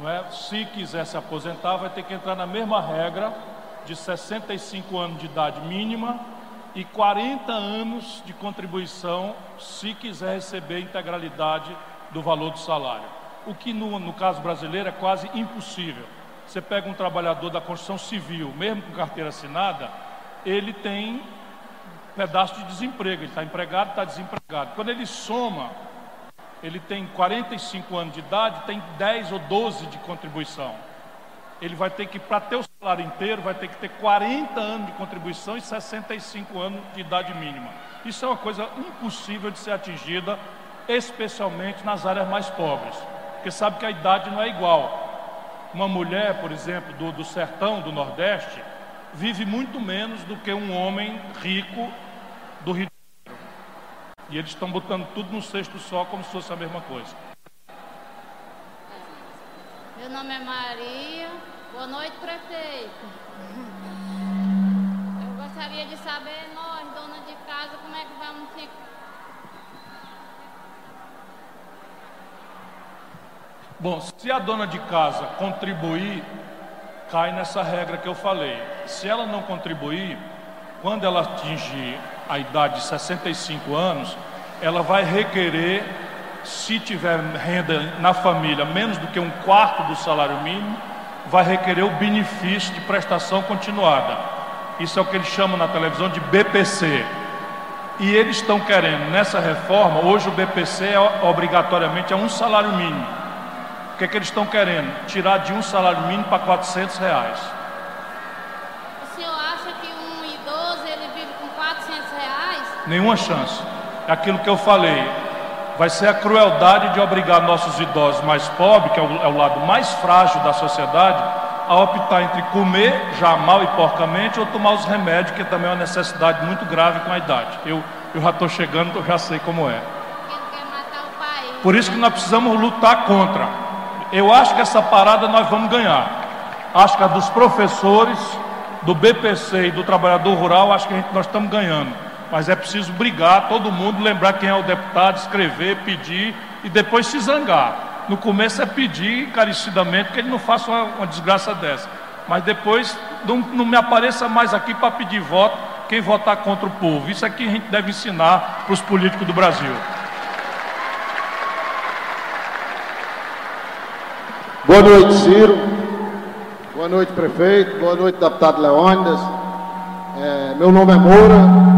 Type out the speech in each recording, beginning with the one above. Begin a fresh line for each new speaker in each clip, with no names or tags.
não é? se quiser se aposentar, vai ter que entrar na mesma regra de 65 anos de idade mínima e 40 anos de contribuição se quiser receber a integralidade do valor do salário. O que no, no caso brasileiro é quase impossível. Você pega um trabalhador da construção civil, mesmo com carteira assinada, ele tem pedaço de desemprego, ele está empregado, está desempregado. Quando ele soma, ele tem 45 anos de idade, tem 10 ou 12 de contribuição. Ele vai ter que, para ter o salário inteiro, vai ter que ter 40 anos de contribuição e 65 anos de idade mínima. Isso é uma coisa impossível de ser atingida, especialmente nas áreas mais pobres, porque sabe que a idade não é igual. Uma mulher, por exemplo, do, do sertão, do Nordeste, vive muito menos do que um homem rico do Rio. E eles estão botando tudo num cesto só, como se fosse a mesma coisa.
Meu nome é Maria. Boa noite, prefeito. Eu gostaria de saber, nós, dona de casa, como é que vamos ficar.
Bom, se a dona de casa contribuir, cai nessa regra que eu falei. Se ela não contribuir, quando ela atingir a idade de 65 anos, ela vai requerer, se tiver renda na família menos do que um quarto do salário mínimo, vai requerer o benefício de prestação continuada. Isso é o que eles chamam na televisão de BPC. E eles estão querendo, nessa reforma, hoje o BPC é obrigatoriamente é um salário mínimo. O que, é que eles estão querendo? Tirar de um salário mínimo para 400 reais.
O senhor acha que um idoso ele vive com 400 reais?
Nenhuma chance. É aquilo que eu falei. Vai ser a crueldade de obrigar nossos idosos mais pobres, que é o, é o lado mais frágil da sociedade, a optar entre comer já mal e porcamente ou tomar os remédios, que também é uma necessidade muito grave com a idade. Eu, eu já estou chegando, eu já sei como é. Por isso que nós precisamos lutar contra. Eu acho que essa parada nós vamos ganhar. Acho que a dos professores, do BPC e do trabalhador rural, acho que gente, nós estamos ganhando. Mas é preciso brigar, todo mundo, lembrar quem é o deputado, escrever, pedir e depois se zangar. No começo é pedir encarecidamente que ele não faça uma, uma desgraça dessa. Mas depois não, não me apareça mais aqui para pedir voto quem votar contra o povo. Isso é que a gente deve ensinar para os políticos do Brasil.
Boa noite, Ciro. Boa noite, prefeito. Boa noite, deputado Leônidas. É, meu nome é Moura.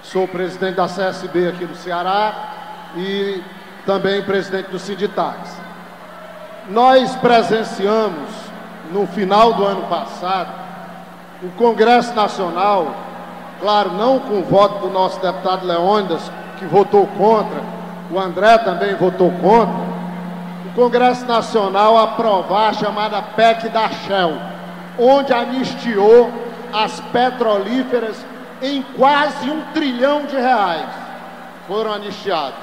Sou, presidente da CSB aqui do Ceará e também presidente do Sinditax. Nós presenciamos, no final do ano passado, o Congresso Nacional, claro, não com o voto do nosso deputado Leônidas, que votou contra, o André também votou contra, o Congresso Nacional aprovar a chamada PEC da Shell, onde anistiou as petrolíferas em quase um trilhão de reais. Foram anistiados.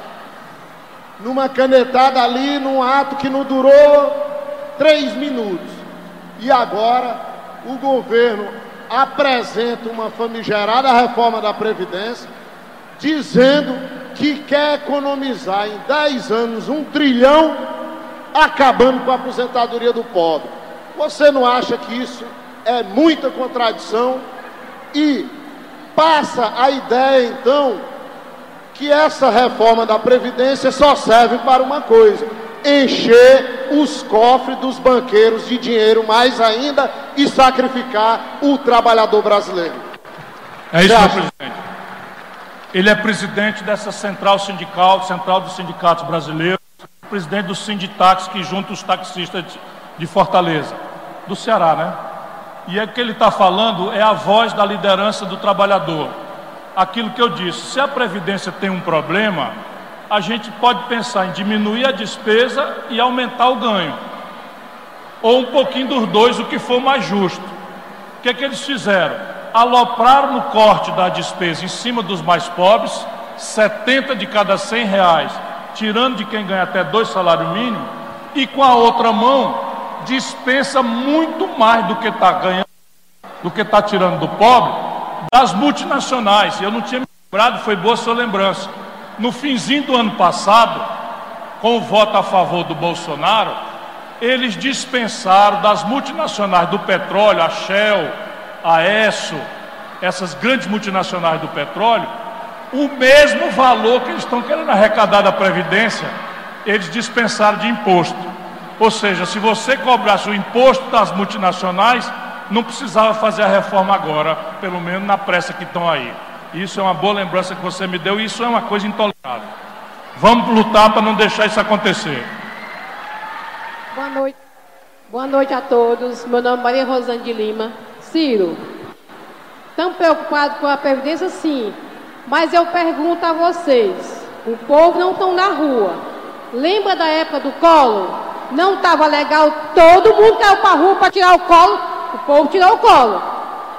Numa canetada ali, num ato que não durou três minutos. E agora o governo apresenta uma famigerada reforma da Previdência, dizendo que quer economizar em 10 anos um trilhão, acabando com a aposentadoria do pobre. Você não acha que isso é muita contradição? E passa a ideia, então, que essa reforma da Previdência só serve para uma coisa: encher os cofres dos banqueiros de dinheiro mais ainda e sacrificar o trabalhador brasileiro.
É isso, presidente. Ele é presidente dessa central sindical, central dos sindicatos brasileiros, presidente do Sinditax, que junta os taxistas de Fortaleza, do Ceará, né? E é que ele está falando é a voz da liderança do trabalhador. Aquilo que eu disse, se a Previdência tem um problema, a gente pode pensar em diminuir a despesa e aumentar o ganho. Ou um pouquinho dos dois, o que for mais justo. O que é que eles fizeram? alopraram no corte da despesa em cima dos mais pobres, 70 de cada 100 reais, tirando de quem ganha até dois salários mínimos, e com a outra mão dispensa muito mais do que está ganhando, do que está tirando do pobre, das multinacionais. Eu não tinha me lembrado, foi boa sua lembrança. No finzinho do ano passado, com o voto a favor do Bolsonaro, eles dispensaram das multinacionais do petróleo, a Shell, a Esso, essas grandes multinacionais do petróleo, o mesmo valor que eles estão querendo arrecadar da Previdência, eles dispensaram de imposto. Ou seja, se você cobrasse o imposto das multinacionais, não precisava fazer a reforma agora, pelo menos na pressa que estão aí. Isso é uma boa lembrança que você me deu, e isso é uma coisa intolerável. Vamos lutar para não deixar isso acontecer.
Boa noite. Boa noite a todos. Meu nome é Maria Rosane de Lima. Ciro, estão preocupados com a Previdência? Sim. Mas eu pergunto a vocês: o povo não está na rua. Lembra da época do colo? Não estava legal, todo mundo caiu para rua para tirar o colo, o povo tirou o colo.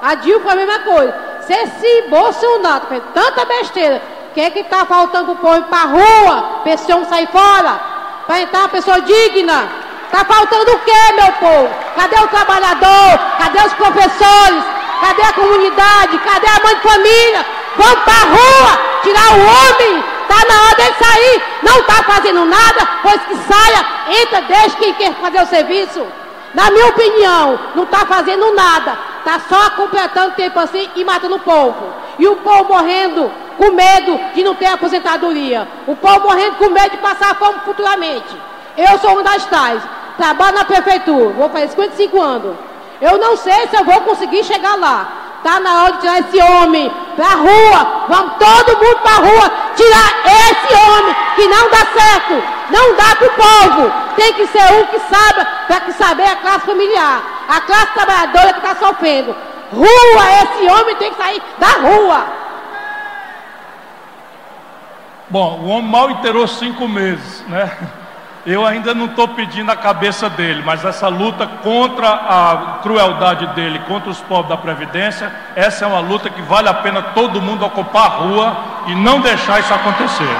A Dilma foi a mesma coisa. Se esse Bolsonaro fez tanta besteira, o que é que está faltando o povo para rua? Para esse homem sair fora? Para entrar uma pessoa digna? Está faltando o quê, meu povo? Cadê o trabalhador? Cadê os professores? Cadê a comunidade? Cadê a mãe de família? Vamos para a rua, tirar o homem. Está na hora dele sair. Não está fazendo nada, pois que saia, entra, deixa quem quer fazer o serviço. Na minha opinião, não está fazendo nada. Está só completando tempo assim e matando o povo. E o povo morrendo com medo de não ter aposentadoria. O povo morrendo com medo de passar fome futuramente. Eu sou uma das tais. Trabalho na prefeitura. Vou fazer 55 anos. Eu não sei se eu vou conseguir chegar lá. Está na hora de tirar esse homem para a rua. Vamos todo mundo para a rua tirar esse homem que não dá certo. Não dá para o povo. Tem que ser um que saiba, para que saber a classe familiar. A classe trabalhadora que está sofrendo. Rua, esse homem tem que sair da rua.
Bom, o homem mal inteirou cinco meses, né? Eu ainda não estou pedindo a cabeça dele, mas essa luta contra a crueldade dele, contra os povos da Previdência, essa é uma luta que vale a pena todo mundo ocupar a rua e não deixar isso acontecer.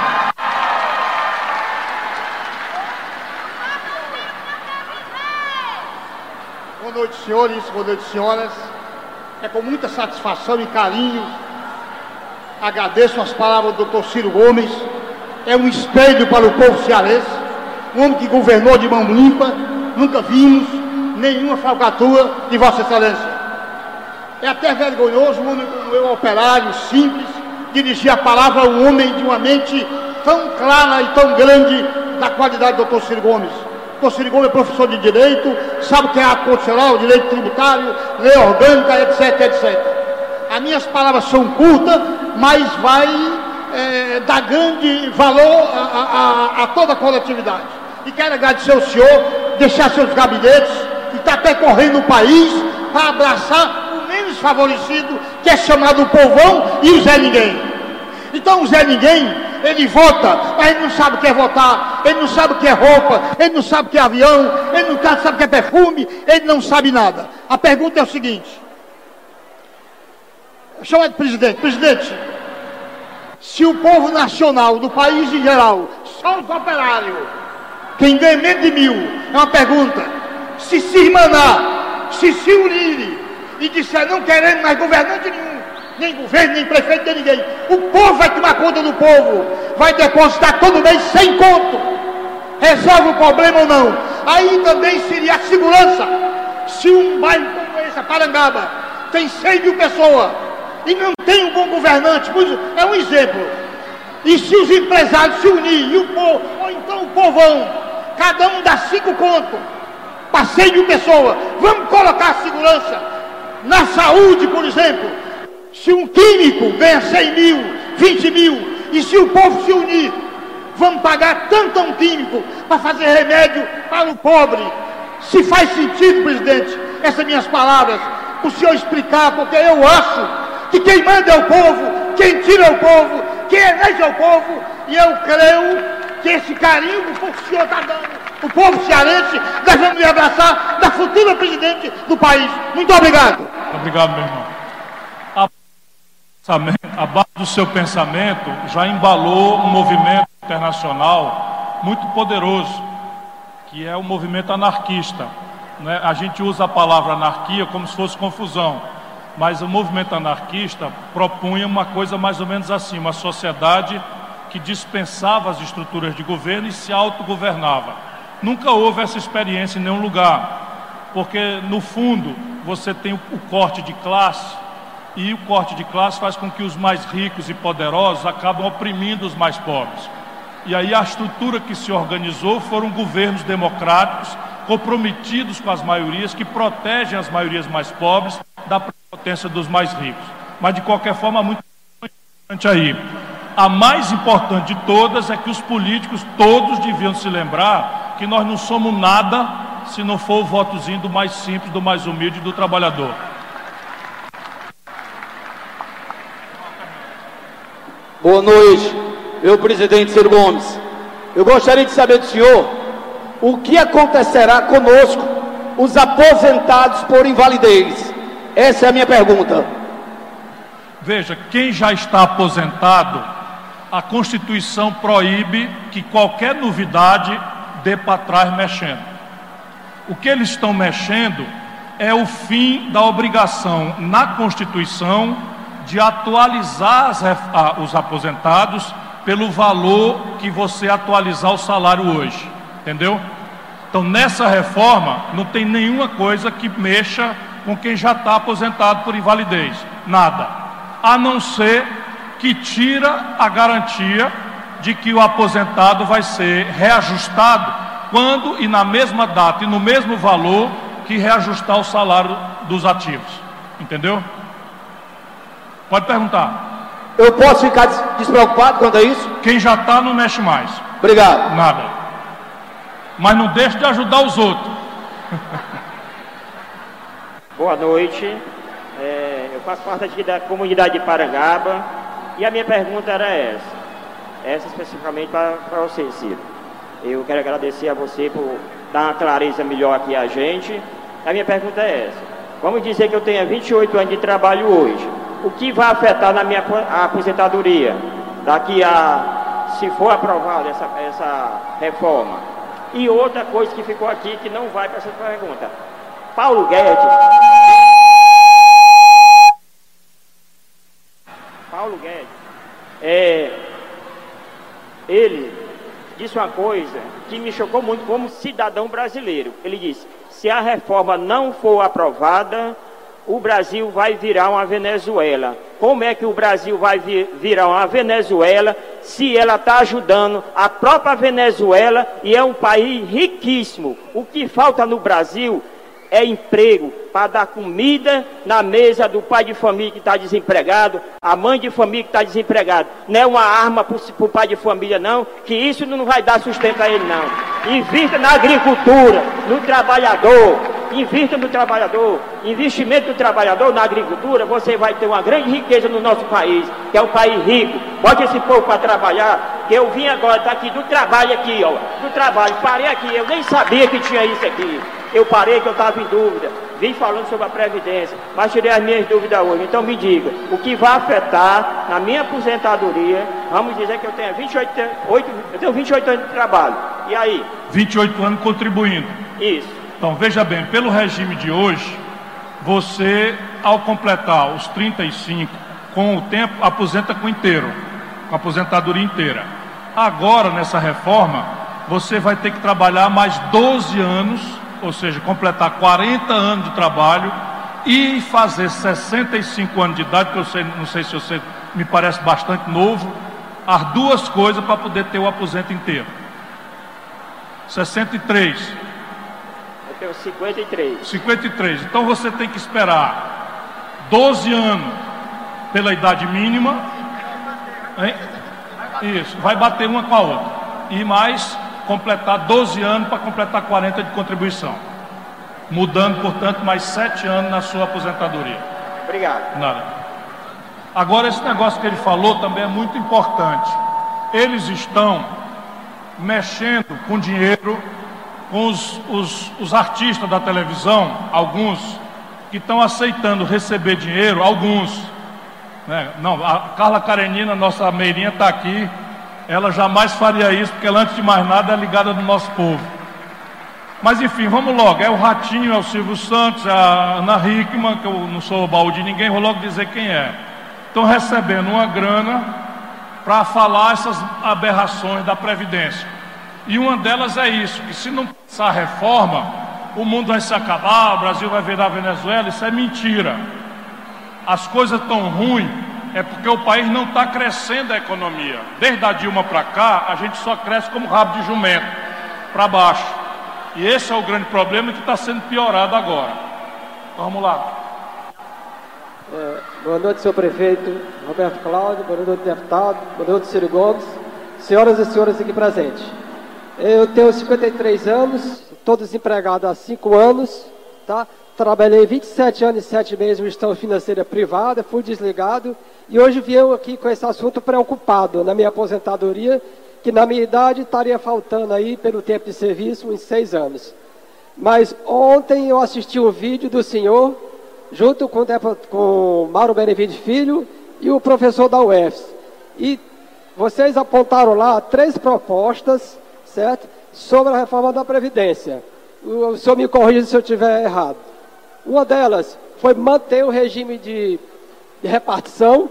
Boa noite, senhores, boa noite, senhoras. É com muita satisfação e carinho agradeço as palavras do Dr. Ciro Gomes. É um espelho para o povo cearense um homem que governou de mão limpa, nunca vimos nenhuma falcatrua de Vossa Excelência. É até vergonhoso um homem como eu, operário, simples, dirigir a palavra a um homem de uma mente tão clara e tão grande da qualidade do Dr. Ciro Gomes. O Dr. Ciro Gomes é professor de Direito, sabe o que é ato constitucional, direito tributário, lei orgânica, etc, etc. As minhas palavras são curtas, mas vai é, dar grande valor a, a, a toda a coletividade. E quero agradecer ao senhor, deixar seus gabinetes, e está percorrendo o país para abraçar o menos favorecido, que é chamado o povão e o Zé Ninguém. Então o Zé Ninguém, ele vota, mas ele não sabe o que é votar, ele não sabe o que é roupa, ele não sabe o que é avião, ele não sabe o que é perfume, ele não sabe nada. A pergunta é o seguinte: chama de presidente, presidente, se o povo nacional do país em geral, só os operários, quem ganha menos de mil, é uma pergunta. Se se irmanar, se se unirem e disser não queremos mais governante nenhum, nem governo, nem prefeito, nem ninguém, o povo vai tomar conta do povo, vai depositar todo mês sem conto. Resolve o problema ou não? Aí também seria a segurança. Se um bairro como esse, Parangaba, tem 100 mil pessoas e não tem um bom governante, é um exemplo. E se os empresários se unirem, e o povo, ou então o povão, cada um dá cinco contos, passeio de pessoa, vamos colocar segurança na saúde, por exemplo. Se um químico ganha 100 mil, 20 mil, e se o povo se unir, vamos pagar tanto a um químico para fazer remédio para o pobre. Se faz sentido, presidente, essas minhas palavras, o senhor explicar, porque eu acho que quem manda é o povo, quem tira é o povo, quem elege é o povo, e eu creio que esse carinho que o senhor está dando, o povo cearense, nós vamos abraçar da futura presidente do país. Muito obrigado.
Obrigado, meu irmão. A, a base do seu pensamento já embalou um movimento internacional muito poderoso, que é o movimento anarquista. Né? A gente usa a palavra anarquia como se fosse confusão, mas o movimento anarquista propunha uma coisa mais ou menos assim: uma sociedade que dispensava as estruturas de governo e se autogovernava. Nunca houve essa experiência em nenhum lugar, porque no fundo você tem o corte de classe e o corte de classe faz com que os mais ricos e poderosos acabam oprimindo os mais pobres. E aí a estrutura que se organizou foram governos democráticos comprometidos com as maiorias que protegem as maiorias mais pobres da potência dos mais ricos. Mas de qualquer forma, muito importante aí. A mais importante de todas é que os políticos todos deviam se lembrar que nós não somos nada se não for o votozinho do mais simples, do mais humilde, do trabalhador.
Boa noite, meu presidente Ciro Gomes. Eu gostaria de saber do senhor o que acontecerá conosco, os aposentados por invalidez. Essa é a minha pergunta.
Veja, quem já está aposentado, a Constituição proíbe que qualquer novidade dê para trás mexendo. O que eles estão mexendo é o fim da obrigação na Constituição de atualizar as, os aposentados pelo valor que você atualizar o salário hoje. Entendeu? Então, nessa reforma, não tem nenhuma coisa que mexa com quem já está aposentado por invalidez. Nada. A não ser que tira a garantia de que o aposentado vai ser reajustado quando e na mesma data e no mesmo valor que reajustar o salário dos ativos. Entendeu? Pode perguntar.
Eu posso ficar despreocupado quanto a isso?
Quem já está não mexe mais.
Obrigado.
Nada. Mas não deixe de ajudar os outros.
Boa noite. É, eu faço parte aqui da comunidade de Parangaba e a minha pergunta era essa. Essa especificamente para você, Ciro. Eu quero agradecer a você por dar uma clareza melhor aqui a gente. A minha pergunta é essa. Vamos dizer que eu tenha 28 anos de trabalho hoje o que vai afetar na minha aposentadoria daqui a, se for aprovada essa, essa reforma. E outra coisa que ficou aqui que não vai para essa pergunta. Paulo Guedes. Paulo Guedes. É, ele disse uma coisa que me chocou muito como cidadão brasileiro. Ele disse: se a reforma não for aprovada, o Brasil vai virar uma Venezuela. Como é que o Brasil vai virar uma Venezuela se ela está ajudando a própria Venezuela e é um país riquíssimo? O que falta no Brasil é emprego para dar comida na mesa do pai de família que está desempregado, a mãe de família que está desempregado. Não é uma arma para o pai de família, não, que isso não vai dar sustento a ele, não. Invista na agricultura, no trabalhador, invista no trabalhador, investimento do trabalhador na agricultura, você vai ter uma grande riqueza no nosso país, que é um país rico. Bote esse povo para trabalhar, que eu vim agora daqui do trabalho aqui, ó, do trabalho, parei aqui, eu nem sabia que tinha isso aqui. Eu parei que eu estava em dúvida, vim falando sobre a Previdência, mas tirei as minhas dúvidas hoje. Então me diga, o que vai afetar na minha aposentadoria, vamos dizer que eu tenho 28, 8, eu tenho 28 anos de trabalho. E aí?
28 anos contribuindo.
Isso.
Então, veja bem, pelo regime de hoje, você, ao completar os 35, com o tempo, aposenta com inteiro, com a aposentadoria inteira. Agora, nessa reforma, você vai ter que trabalhar mais 12 anos, ou seja, completar 40 anos de trabalho e fazer 65 anos de idade, que eu sei, não sei se você me parece bastante novo, as duas coisas para poder ter o aposento inteiro. 63
tenho 53.
53. Então você tem que esperar 12 anos pela idade mínima. Hein? Isso, vai bater uma com a outra. E mais completar 12 anos para completar 40 de contribuição. Mudando, portanto, mais 7 anos na sua aposentadoria.
Obrigado.
Nada. Agora, esse negócio que ele falou também é muito importante. Eles estão mexendo com dinheiro com os, os, os artistas da televisão, alguns que estão aceitando receber dinheiro, alguns. Né? Não, a Carla Karenina, nossa meirinha, está aqui. Ela jamais faria isso, porque ela, antes de mais nada, é ligada do nosso povo. Mas enfim, vamos logo. É o Ratinho, é o Silvio Santos, é a Ana Hickman, que eu não sou baú de ninguém, vou logo dizer quem é. Estão recebendo uma grana para falar essas aberrações da Previdência. E uma delas é isso, que se não passar a reforma, o mundo vai se acabar, o Brasil vai virar Venezuela, isso é mentira. As coisas estão ruins é porque o país não está crescendo a economia. Desde a Dilma para cá, a gente só cresce como rabo de jumento, para baixo. E esse é o grande problema que está sendo piorado agora. Vamos lá.
É, boa noite, senhor prefeito Roberto Cláudio, boa noite, deputado, boa noite, Ciro Gomes, senhoras e senhores aqui presentes. Eu tenho 53 anos, estou desempregado há 5 anos, tá? Trabalhei 27 anos e 7 meses em gestão financeira privada, fui desligado e hoje venho aqui com esse assunto preocupado na minha aposentadoria, que na minha idade estaria faltando aí, pelo tempo de serviço, uns 6 anos. Mas ontem eu assisti um vídeo do senhor, junto com, com Mauro Benevides Filho e o professor da UFS. E vocês apontaram lá três propostas, certo? Sobre a reforma da Previdência. O, o senhor me corrija se eu estiver errado. Uma delas foi manter o regime de, de repartição.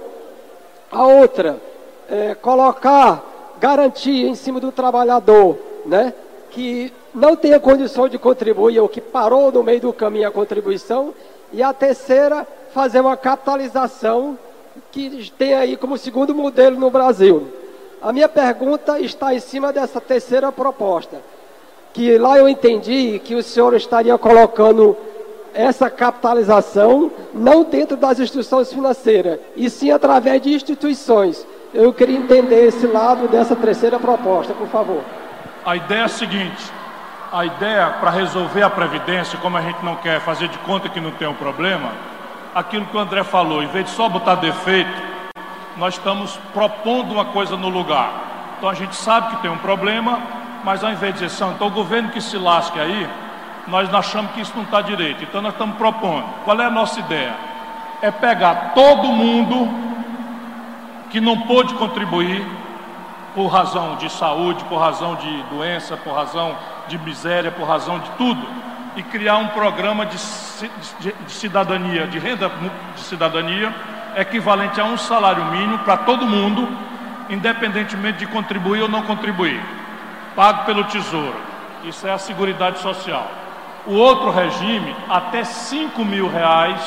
A outra, é, colocar garantia em cima do trabalhador, né? Que não tenha condição de contribuir ou que parou no meio do caminho a contribuição. E a terceira, fazer uma capitalização que tem aí como segundo modelo no Brasil. A minha pergunta está em cima dessa terceira proposta, que lá eu entendi que o senhor estaria colocando essa capitalização não dentro das instituições financeiras, e sim através de instituições. Eu queria entender esse lado dessa terceira proposta, por favor.
A ideia é a seguinte: a ideia para resolver a Previdência, como a gente não quer fazer de conta que não tem um problema, aquilo que o André falou, em vez de só botar defeito, nós estamos propondo uma coisa no lugar. Então a gente sabe que tem um problema, mas ao invés de dizer, então o governo que se lasque aí, nós achamos que isso não está direito. Então nós estamos propondo. Qual é a nossa ideia? É pegar todo mundo que não pôde contribuir por razão de saúde, por razão de doença, por razão de miséria, por razão de tudo, e criar um programa de, de, de cidadania, de renda de cidadania, equivalente a um salário mínimo para todo mundo, independentemente de contribuir ou não contribuir, pago pelo Tesouro. Isso é a Seguridade Social. O outro regime, até 5 mil reais,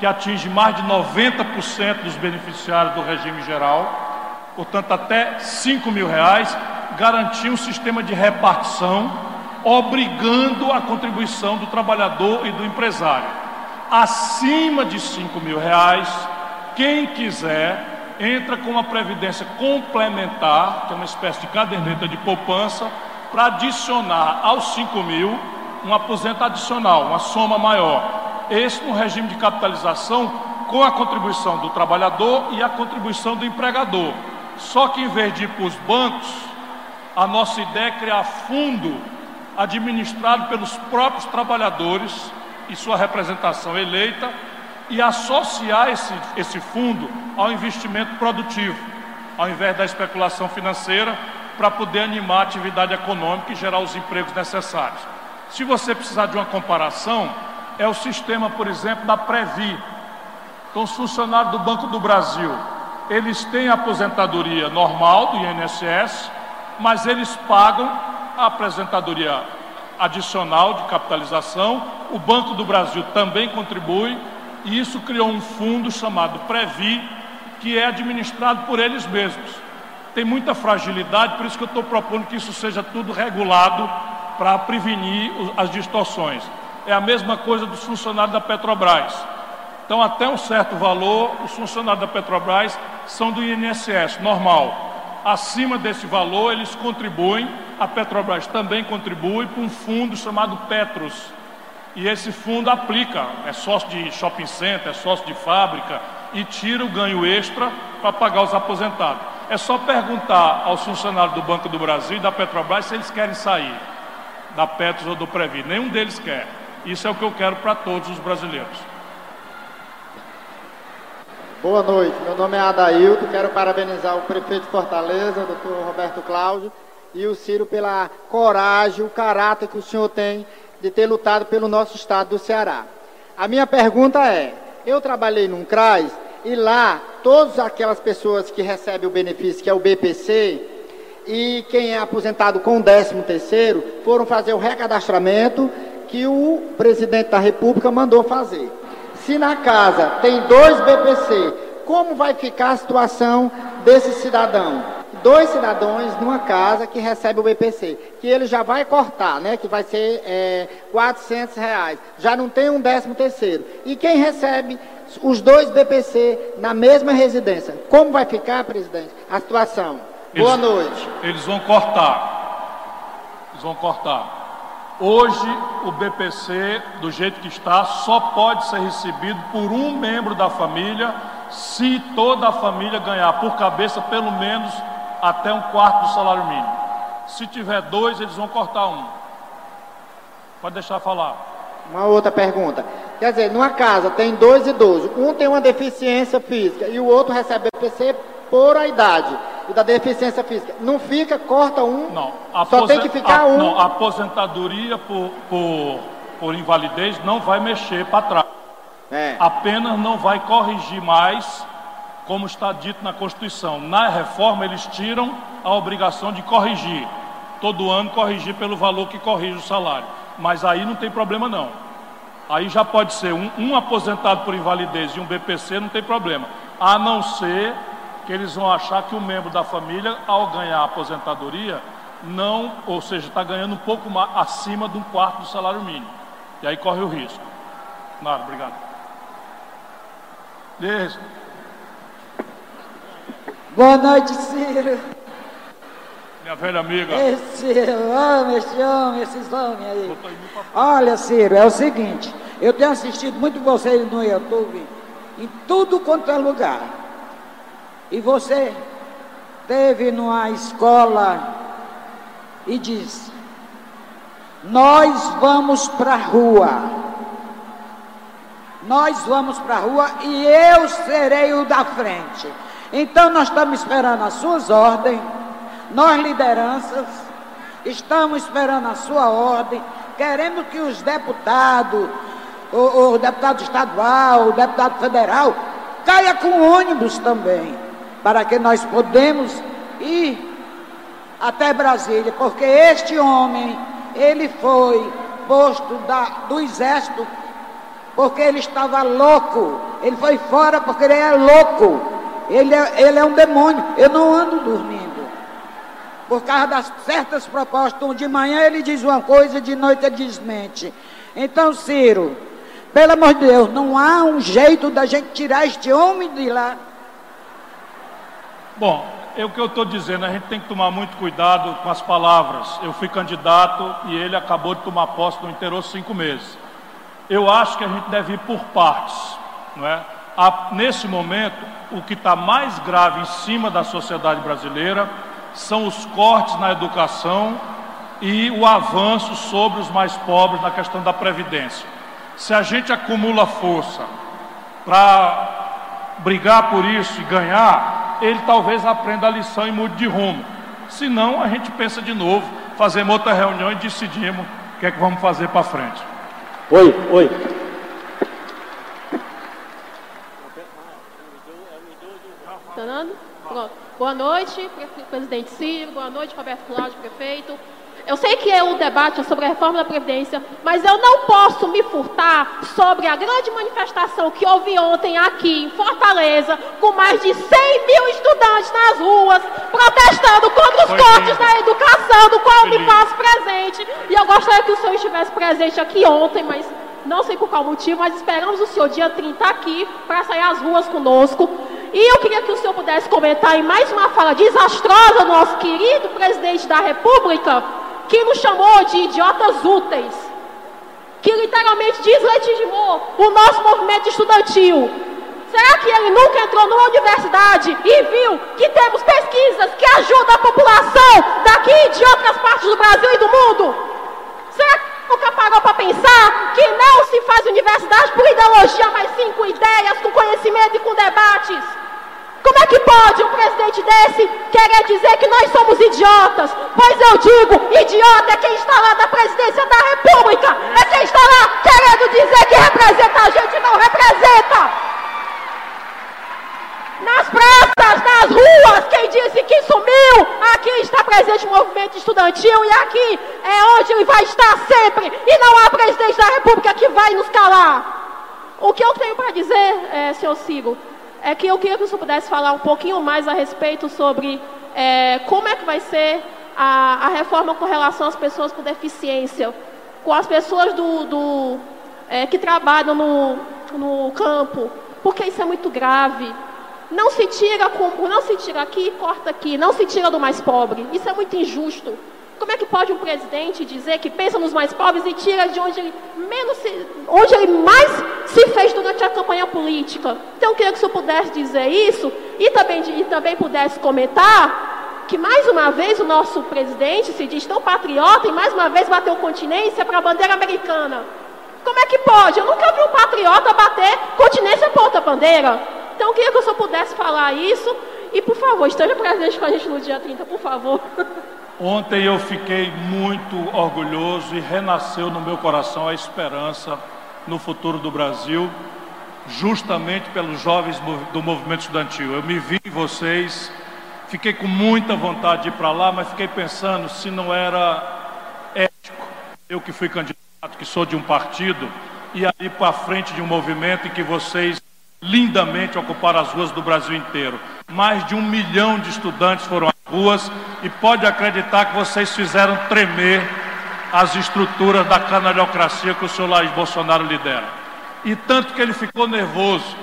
que atinge mais de 90% dos beneficiários do regime geral, portanto, até 5 mil reais, garantir um sistema de repartição, obrigando a contribuição do trabalhador e do empresário. Acima de 5 mil reais, quem quiser, entra com uma previdência complementar, que é uma espécie de caderneta de poupança, para adicionar aos 5 mil um aposento adicional, uma soma maior. Esse no regime de capitalização com a contribuição do trabalhador e a contribuição do empregador. Só que em vez de ir para os bancos, a nossa ideia é criar fundo administrado pelos próprios trabalhadores e sua representação eleita e associar esse, esse fundo ao investimento produtivo, ao invés da especulação financeira, para poder animar a atividade econômica e gerar os empregos necessários. Se você precisar de uma comparação, é o sistema, por exemplo, da Previ. Então, os funcionários do Banco do Brasil, eles têm a aposentadoria normal do INSS, mas eles pagam a aposentadoria adicional de capitalização. O Banco do Brasil também contribui e isso criou um fundo chamado Previ, que é administrado por eles mesmos. Tem muita fragilidade, por isso que eu estou propondo que isso seja tudo regulado para prevenir as distorções. É a mesma coisa dos funcionários da Petrobras. Então, até um certo valor, os funcionários da Petrobras são do INSS, normal. Acima desse valor, eles contribuem, a Petrobras também contribui para um fundo chamado Petros. E esse fundo aplica, é sócio de shopping center, é sócio de fábrica e tira o ganho extra para pagar os aposentados. É só perguntar aos funcionários do Banco do Brasil e da Petrobras se eles querem sair da Petros ou do Previ. Nenhum deles quer. Isso é o que eu quero para todos os brasileiros.
Boa noite, meu nome é Adailto, quero parabenizar o prefeito de Fortaleza, doutor Roberto Cláudio, e o Ciro pela coragem, o caráter que o senhor tem de ter lutado pelo nosso estado do Ceará. A minha pergunta é, eu trabalhei num CRAS e lá todas aquelas pessoas que recebem o benefício, que é o BPC, e quem é aposentado com o 13 terceiro, foram fazer o recadastramento que o presidente da República mandou fazer. Se na casa tem dois BPC, como vai ficar a situação desse cidadão? Dois cidadãos numa casa que recebe o BPC, que ele já vai cortar, né? Que vai ser é, 400 reais. Já não tem um décimo terceiro. E quem recebe os dois BPC na mesma residência. Como vai ficar, presidente, a situação? Eles, Boa noite.
Eles vão cortar. Eles vão cortar. Hoje, o BPC, do jeito que está, só pode ser recebido por um membro da família, se toda a família ganhar por cabeça pelo menos até um quarto do salário mínimo. Se tiver dois, eles vão cortar um. Pode deixar falar.
Uma outra pergunta. Quer dizer, numa casa tem dois idosos, um tem uma deficiência física e o outro recebe BPC por a idade e da deficiência física. Não fica, corta um,
não,
só tem que ficar
a,
um.
Não, aposentadoria por, por, por invalidez não vai mexer para trás. É. Apenas não vai corrigir mais, como está dito na Constituição. Na reforma, eles tiram a obrigação de corrigir. Todo ano corrigir pelo valor que corrige o salário. Mas aí não tem problema não. Aí já pode ser um, um aposentado por invalidez e um BPC, não tem problema. A não ser que eles vão achar que o membro da família, ao ganhar a aposentadoria, não, ou seja, está ganhando um pouco mais, acima de um quarto do salário mínimo. E aí corre o risco. Nada, obrigado. Isso.
Boa noite, Ciro.
Minha velha amiga.
Esse homem, esse homem, esses homens aí. Olha, Ciro, é o seguinte, eu tenho assistido muito vocês no YouTube, em tudo quanto é lugar. E você teve numa escola e disse: Nós vamos para a rua. Nós vamos para a rua e eu serei o da frente. Então nós estamos esperando as suas ordens, nós lideranças, estamos esperando a sua ordem, queremos que os deputados, o, o deputado estadual, o deputado federal, caia com ônibus também para que nós podemos ir até Brasília, porque este homem, ele foi posto da, do exército porque ele estava louco. Ele foi fora porque ele é louco. Ele é, ele é um demônio. Eu não ando dormindo. Por causa das certas propostas. De manhã ele diz uma coisa, de noite ele desmente. Então, Ciro, pelo amor de Deus, não há um jeito da gente tirar este homem de lá.
Bom, é o que eu estou dizendo, a gente tem que tomar muito cuidado com as palavras. Eu fui candidato e ele acabou de tomar posse no interior cinco meses. Eu acho que a gente deve ir por partes, não é? nesse momento, o que está mais grave em cima da sociedade brasileira são os cortes na educação e o avanço sobre os mais pobres na questão da previdência. Se a gente acumula força para brigar por isso e ganhar, ele talvez aprenda a lição e mude de rumo. Se não, a gente pensa de novo, fazemos outra reunião e decidimos o que é que vamos fazer para frente.
Oi, oi.
Fernando? Boa noite, presidente Ciro, boa noite, Roberto Cláudio, prefeito. Eu sei que é um debate sobre a reforma da Previdência, mas eu não posso me furtar sobre a grande manifestação que houve ontem aqui em Fortaleza, com mais de 100 mil estudantes nas ruas, protestando contra os Foi cortes na educação, do qual eu me faço presente. E eu gostaria que o senhor estivesse presente aqui ontem, mas não sei por qual motivo, mas esperamos o senhor dia 30 aqui para sair às ruas conosco. E eu queria que o senhor pudesse comentar em mais uma fala desastrosa do nosso querido presidente da República, que nos chamou de idiotas úteis, que literalmente deslegitimou o nosso movimento estudantil. Será que ele nunca entrou numa universidade e viu que temos pesquisas que ajudam a população daqui e de outras partes do Brasil e do mundo? Será que nunca parou para pensar que não se faz universidade por ideologia, mas sim com ideias, com conhecimento e com debates? Como é que pode um presidente desse querer dizer que nós somos idiotas? Pois eu digo, idiota é quem está lá da presidência da República, é quem está lá querendo dizer que representa a gente não representa. nas praças, nas ruas, quem disse que sumiu, aqui está presente o movimento estudantil e aqui é onde ele vai estar sempre. E não há presidente da República que vai nos calar. O que eu tenho para dizer, é, senhor Ciro, é que eu queria que o senhor pudesse falar um pouquinho mais a respeito sobre é, como é que vai ser a, a, reforma com relação às pessoas com deficiência, com as pessoas do, do é, que trabalham no, no campo, porque isso é muito grave. Não se tira como, não se tira aqui, corta aqui, não se tira do mais pobre. Isso é muito injusto. Como é que pode um presidente dizer que pensa nos mais pobres e tira de onde ele menos se, onde ele mais se fez durante a campanha política? Então eu queria que o senhor pudesse dizer isso e também, e também pudesse comentar que mais uma vez o nosso presidente se diz tão patriota e mais uma vez bateu continência para a bandeira americana. Como é que pode? Eu nunca vi um patriota bater continência para outra bandeira. Então eu queria que o senhor pudesse falar isso e, por favor, esteja presente com a gente no dia 30, por favor.
Ontem eu fiquei muito orgulhoso e renasceu no meu coração a esperança no futuro do Brasil, justamente pelos jovens do movimento estudantil. Eu me vi em vocês, fiquei com muita vontade de ir para lá, mas fiquei pensando se não era ético, eu que fui candidato, que sou de um partido, e aí para frente de um movimento em que vocês lindamente ocuparam as ruas do Brasil inteiro. Mais de um milhão de estudantes foram às ruas e pode acreditar que vocês fizeram tremer as estruturas da canalhocracia que o senhor Luiz Bolsonaro lidera. E tanto que ele ficou nervoso,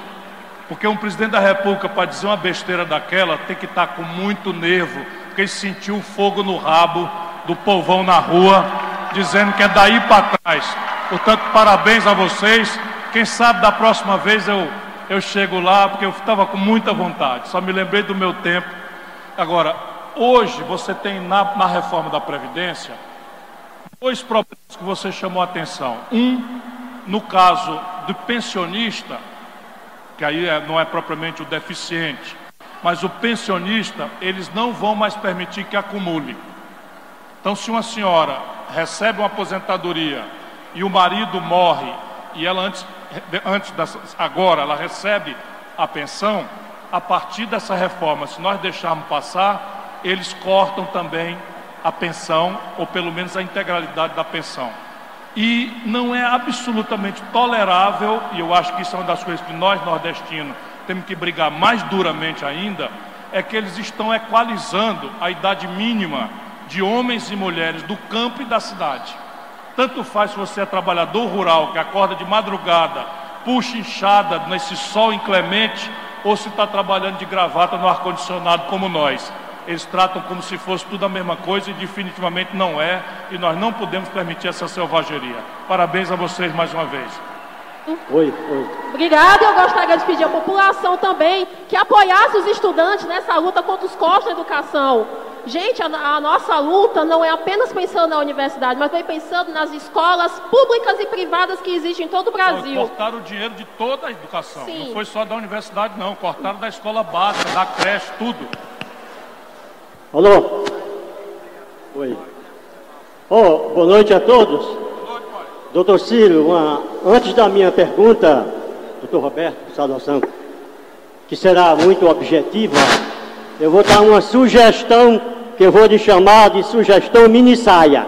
porque um presidente da República, para dizer uma besteira daquela, tem que estar com muito nervo, porque ele sentiu o fogo no rabo do povão na rua, dizendo que é daí para trás. Portanto, parabéns a vocês. Quem sabe da próxima vez eu eu chego lá porque eu estava com muita vontade, só me lembrei do meu tempo. Agora, hoje você tem na, na reforma da Previdência dois problemas que você chamou a atenção. Um, no caso do pensionista, que aí é, não é propriamente o deficiente, mas o pensionista, eles não vão mais permitir que acumule. Então, se uma senhora recebe uma aposentadoria e o marido morre e ela antes antes dessa, agora ela recebe a pensão, a partir dessa reforma, se nós deixarmos passar, eles cortam também a pensão, ou pelo menos a integralidade da pensão. E não é absolutamente tolerável, e eu acho que isso é uma das coisas que nós nordestinos temos que brigar mais duramente ainda, é que eles estão equalizando a idade mínima de homens e mulheres do campo e da cidade. Tanto faz se você é trabalhador rural que acorda de madrugada, puxa inchada nesse sol inclemente, ou se está trabalhando de gravata no ar-condicionado como nós. Eles tratam como se fosse tudo a mesma coisa e definitivamente não é, e nós não podemos permitir essa selvageria. Parabéns a vocês mais uma vez.
Oi, oi. Obrigada. Eu gostaria de pedir à população também que apoiasse os estudantes nessa luta contra os costos da educação. Gente, a, a, nossa luta não é apenas pensando na universidade, mas também pensando nas escolas públicas e privadas que existem em todo o Brasil.
Cortaram o dinheiro de toda a educação. Sim. Não foi só da universidade, não. Cortaram da escola básica, da creche, tudo.
Alô? Oi. Oh, boa noite a todos. Boa noite, pai. Doutor Ciro, uma, antes da minha pergunta, doutor Roberto, saudação, que será muito objetiva, eu vou dar uma sugestão que eu vou lhe chamar de sugestão mini saia.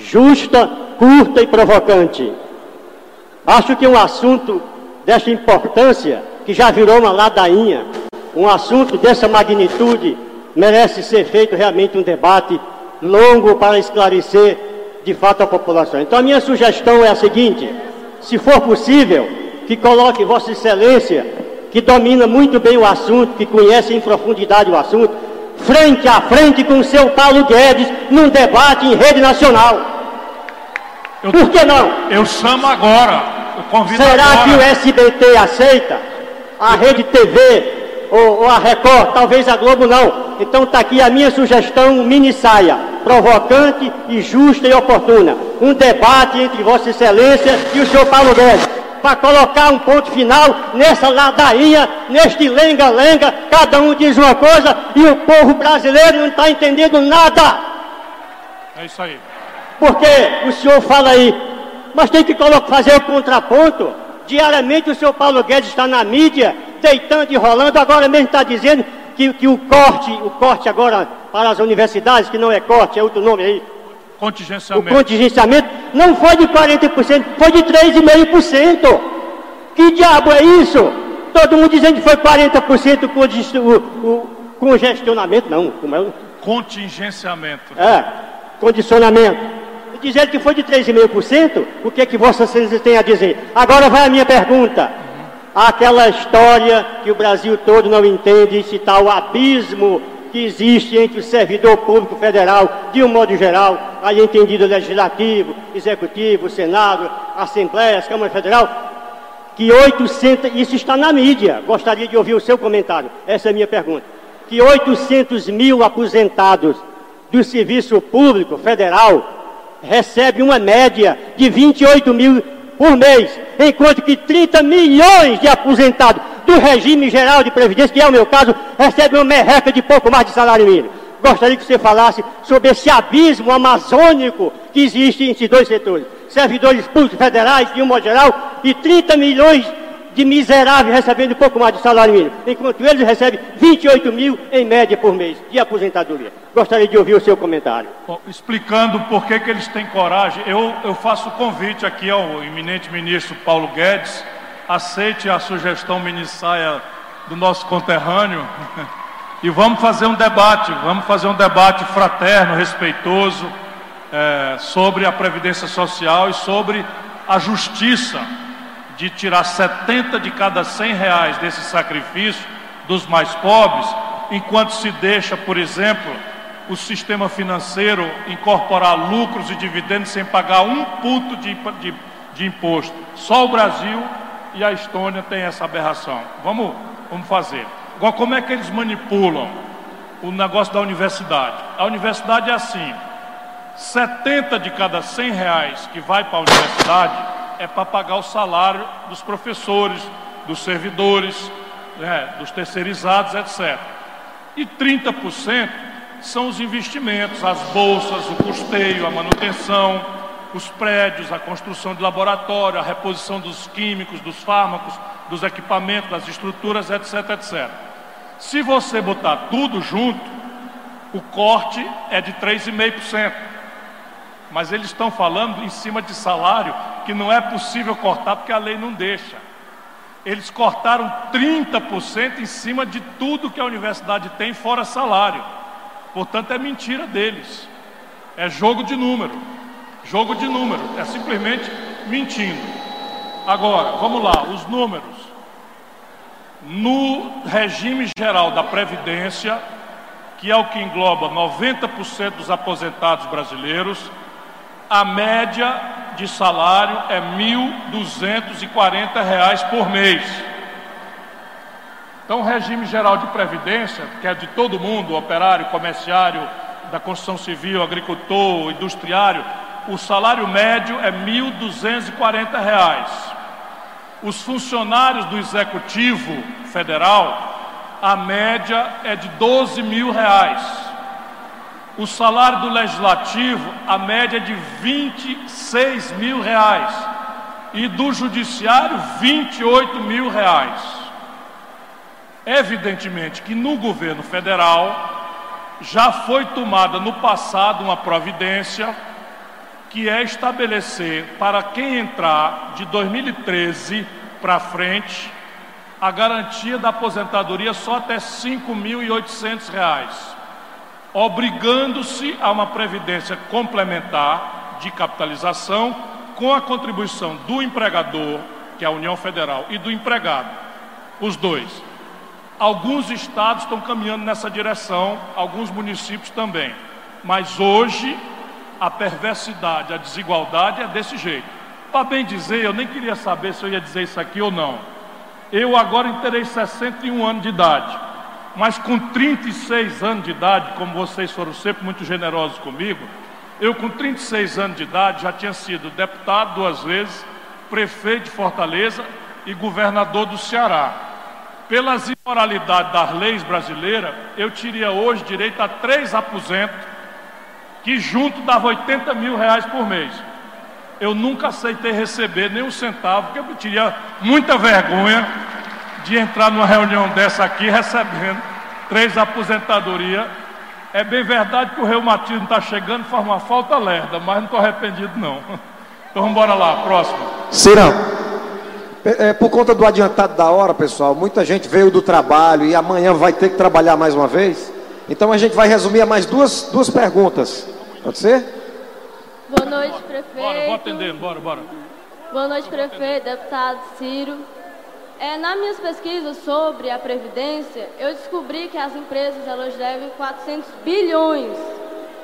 Justa, curta e provocante. Acho que um assunto dessa importância, que já virou uma ladainha, um assunto dessa magnitude, merece ser feito realmente um debate longo para esclarecer de fato a população. Então a minha sugestão é a seguinte: se for possível, que coloque Vossa Excelência que domina muito bem o assunto, que conhece em profundidade o assunto, frente a frente com o seu Paulo Guedes, num debate em rede nacional. Eu, Por que não?
Eu chamo agora. Eu convido
Será
agora.
que o SBT aceita? A Rede TV ou, ou, a Record? Talvez a Globo não. Então está aqui a minha sugestão mini saia, provocante e justa e oportuna. Um debate entre Vossa Excelência e o senhor Paulo Guedes para colocar um ponto final nessa ladainha, neste lenga-lenga, cada um diz uma coisa e o povo brasileiro não está entendendo nada.
É isso aí.
Porque o senhor fala aí, mas tem que fazer o contraponto. Diariamente o senhor Paulo Guedes está na mídia deitando e rolando, agora mesmo está dizendo que, que o corte, o corte agora para as universidades, que não é corte, é outro nome aí,
Contingenciamento.
o contingenciamento não foi de 40%, foi de 3,5%. Que diabo é isso? Todo mundo dizendo que foi 40% com o, o congestionamento, não, como é?
Contingenciamento.
É, condicionamento. E dizendo que foi de 3,5%, o que é que Vossa Excelência tem a dizer? Agora vai a minha pergunta. Aquela história que o Brasil todo não entende, esse tal abismo que existe entre o servidor público federal, de um modo geral, aí entendido legislativo, executivo, Senado, Assembleia, Câmara Federal, que 800, isso está na mídia, gostaria de ouvir o seu comentário, essa é a minha pergunta, que 800 mil aposentados do serviço público federal recebem uma média de 28 mil por mês, enquanto que 30 milhões de aposentados do regime geral de previdência, que é o meu caso, recebem uma merreca de pouco mais de salário mínimo. Gostaria que você falasse sobre esse abismo amazônico que existe entre dois setores. Servidores públicos federais, de um modo geral, e 30 milhões de miseráveis recebendo pouco mais de salário mínimo, enquanto eles recebem 28 mil em média por mês de aposentadoria. Gostaria de ouvir o seu comentário.
Bom, explicando por que, que eles têm coragem, eu, eu faço convite aqui ao eminente ministro Paulo Guedes, aceite a sugestão ministraia do nosso conterrâneo e vamos fazer um debate, vamos fazer um debate fraterno, respeitoso é, sobre a Previdência Social e sobre a justiça de tirar 70 de cada 100 reais desse sacrifício dos mais pobres, enquanto se deixa, por exemplo, o sistema financeiro incorporar lucros e dividendos sem pagar um ponto de, de, de imposto. Só o Brasil e a Estônia têm essa aberração. Vamos, vamos fazer. Agora, como é que eles manipulam o negócio da universidade? A universidade é assim: 70 de cada 100 reais que vai para a universidade é para pagar o salário dos professores, dos servidores, né, dos terceirizados, etc. E 30% são os investimentos, as bolsas, o custeio, a manutenção, os prédios, a construção de laboratório, a reposição dos químicos, dos fármacos, dos equipamentos, das estruturas, etc, etc. Se você botar tudo junto, o corte é de 3,5%. Mas eles estão falando em cima de salário que não é possível cortar porque a lei não deixa. Eles cortaram 30% em cima de tudo que a universidade tem, fora salário. Portanto, é mentira deles. É jogo de número. Jogo de número. É simplesmente mentindo. Agora, vamos lá, os números. No regime geral da Previdência, que é o que engloba 90% dos aposentados brasileiros, a média de salário é R$ 1.240 por mês. Então, o regime geral de previdência, que é de todo mundo, operário, comerciário, da construção civil, agricultor, industriário, o salário médio é R$ 1.240. Os funcionários do Executivo Federal, a média é de 12 mil reais. O salário do legislativo, a média é de 26 mil reais. E do judiciário, 28 mil reais. Evidentemente que no governo federal já foi tomada no passado uma providência que é estabelecer para quem entrar de 2013 para frente a garantia da aposentadoria só até R$ 5.800 obrigando-se a uma previdência complementar de capitalização com a contribuição do empregador, que é a União Federal, e do empregado, os dois. Alguns estados estão caminhando nessa direção, alguns municípios também. Mas hoje a perversidade, a desigualdade é desse jeito. Para bem dizer, eu nem queria saber se eu ia dizer isso aqui ou não. Eu agora terei 61 anos de idade. Mas com 36 anos de idade, como vocês foram sempre muito generosos comigo, eu com 36 anos de idade já tinha sido deputado duas vezes, prefeito de Fortaleza e governador do Ceará. Pelas imoralidades das leis brasileiras, eu teria hoje direito a três aposentos, que junto dava 80 mil reais por mês. Eu nunca aceitei receber nem um centavo, porque eu teria muita vergonha de entrar numa reunião dessa aqui recebendo três aposentadorias. É bem verdade que o reumatismo está chegando, faz uma falta lerda, mas não estou arrependido não. Então vamos embora lá, próximo.
Cirão, é, por conta do adiantado da hora, pessoal, muita gente veio do trabalho e amanhã vai ter que trabalhar mais uma vez. Então a gente vai resumir a mais duas, duas perguntas. Pode ser?
Boa noite, prefeito.
Bora, vou atendendo, bora, bora.
Boa noite, prefeito, deputado Ciro. É, nas minhas pesquisas sobre a Previdência, eu descobri que as empresas elas devem 400 bilhões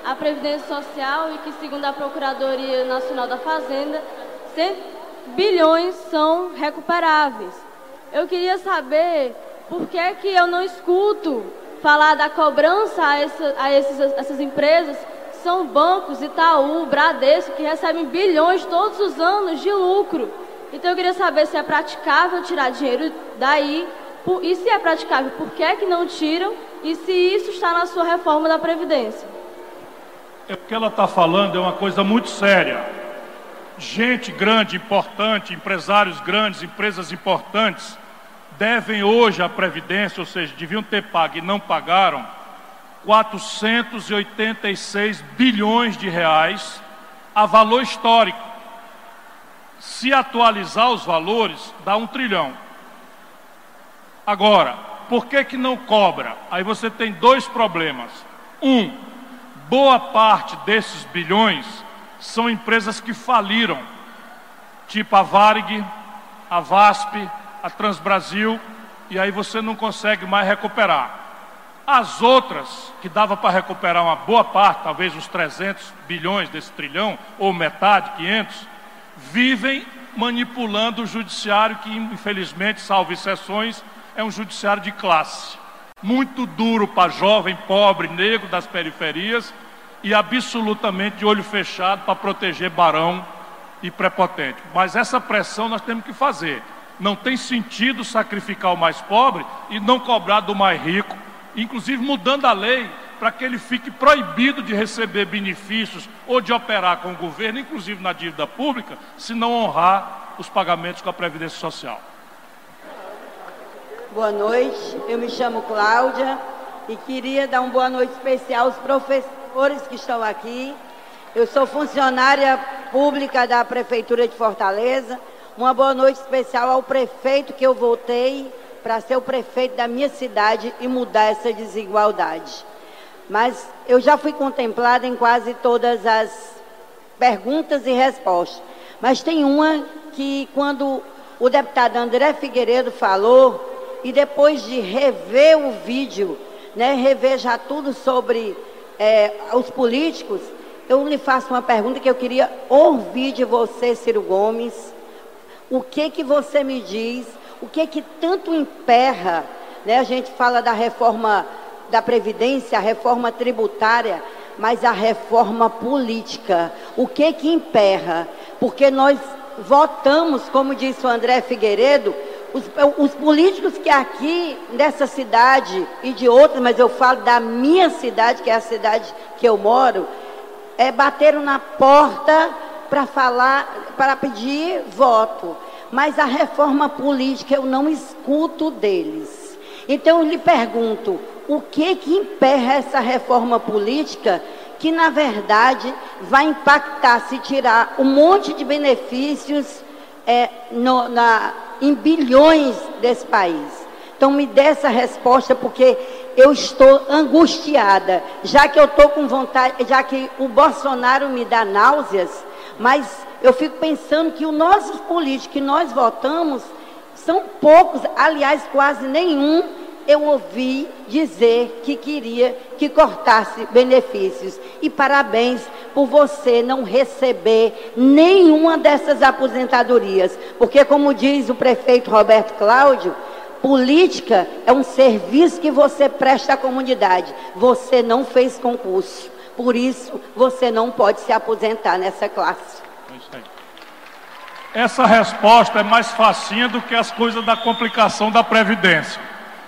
à Previdência Social e que, segundo a Procuradoria Nacional da Fazenda, 100 bilhões são recuperáveis. Eu queria saber por que, que eu não escuto falar da cobrança a, essa, a esses, essas empresas, são bancos, Itaú, Bradesco, que recebem bilhões todos os anos de lucro. Então eu queria saber se é praticável tirar dinheiro daí, e se é praticável, por que, é que não tiram, e se isso está na sua reforma da Previdência.
É o que ela está falando é uma coisa muito séria. Gente grande, importante, empresários grandes, empresas importantes, devem hoje à Previdência, ou seja, deviam ter pago e não pagaram, 486 bilhões de reais a valor histórico. Se atualizar os valores, dá um trilhão. Agora, por que, que não cobra? Aí você tem dois problemas. Um, boa parte desses bilhões são empresas que faliram, tipo a Varig, a VASP, a Transbrasil, e aí você não consegue mais recuperar. As outras, que dava para recuperar uma boa parte, talvez uns 300 bilhões desse trilhão, ou metade, 500, vivem manipulando o judiciário, que infelizmente, salvo exceções, é um judiciário de classe. Muito duro para jovem, pobre, negro das periferias e absolutamente de olho fechado para proteger barão e prepotente. Mas essa pressão nós temos que fazer. Não tem sentido sacrificar o mais pobre e não cobrar do mais rico, inclusive mudando a lei para que ele fique proibido de receber benefícios ou de operar com o governo, inclusive na dívida pública, se não honrar os pagamentos com a Previdência Social.
Boa noite, eu me chamo Cláudia e queria dar uma boa noite especial aos professores que estão aqui. Eu sou funcionária pública da Prefeitura de Fortaleza. Uma boa noite especial ao prefeito que eu votei para ser o prefeito da minha cidade e mudar essa desigualdade. Mas eu já fui contemplada em quase todas as perguntas e respostas. Mas tem uma que, quando o deputado André Figueiredo falou, e depois de rever o vídeo, né, rever já tudo sobre é, os políticos, eu lhe faço uma pergunta que eu queria ouvir de você, Ciro Gomes. O que que você me diz? O que que tanto emperra? Né? A gente fala da reforma da Previdência, a reforma tributária, mas a reforma política. O que que emperra? Porque nós votamos, como disse o André Figueiredo, os, os, políticos que aqui nessa cidade e de outras, mas eu falo da minha cidade, que é a cidade que eu moro, é, bateram na porta para falar, para pedir voto. Mas a reforma política eu não escuto deles. Então eu lhe pergunto, o que que emperra essa reforma política que na verdade vai impactar se tirar um monte de benefícios é, no, na, em bilhões desse país. Então me dê essa resposta porque eu estou angustiada, já que eu estou com vontade, já que o Bolsonaro me dá náuseas, mas eu fico pensando que os nossos políticos que nós votamos são poucos, aliás, quase nenhum eu ouvi dizer que queria que cortasse benefícios. E parabéns por você não receber nenhuma dessas aposentadorias. Porque, como diz o prefeito Roberto Cláudio, política é um serviço que você presta à comunidade. Você não fez concurso. Por isso, você não pode se aposentar nessa classe.
Essa resposta é mais facinha do que as coisas da complicação da Previdência.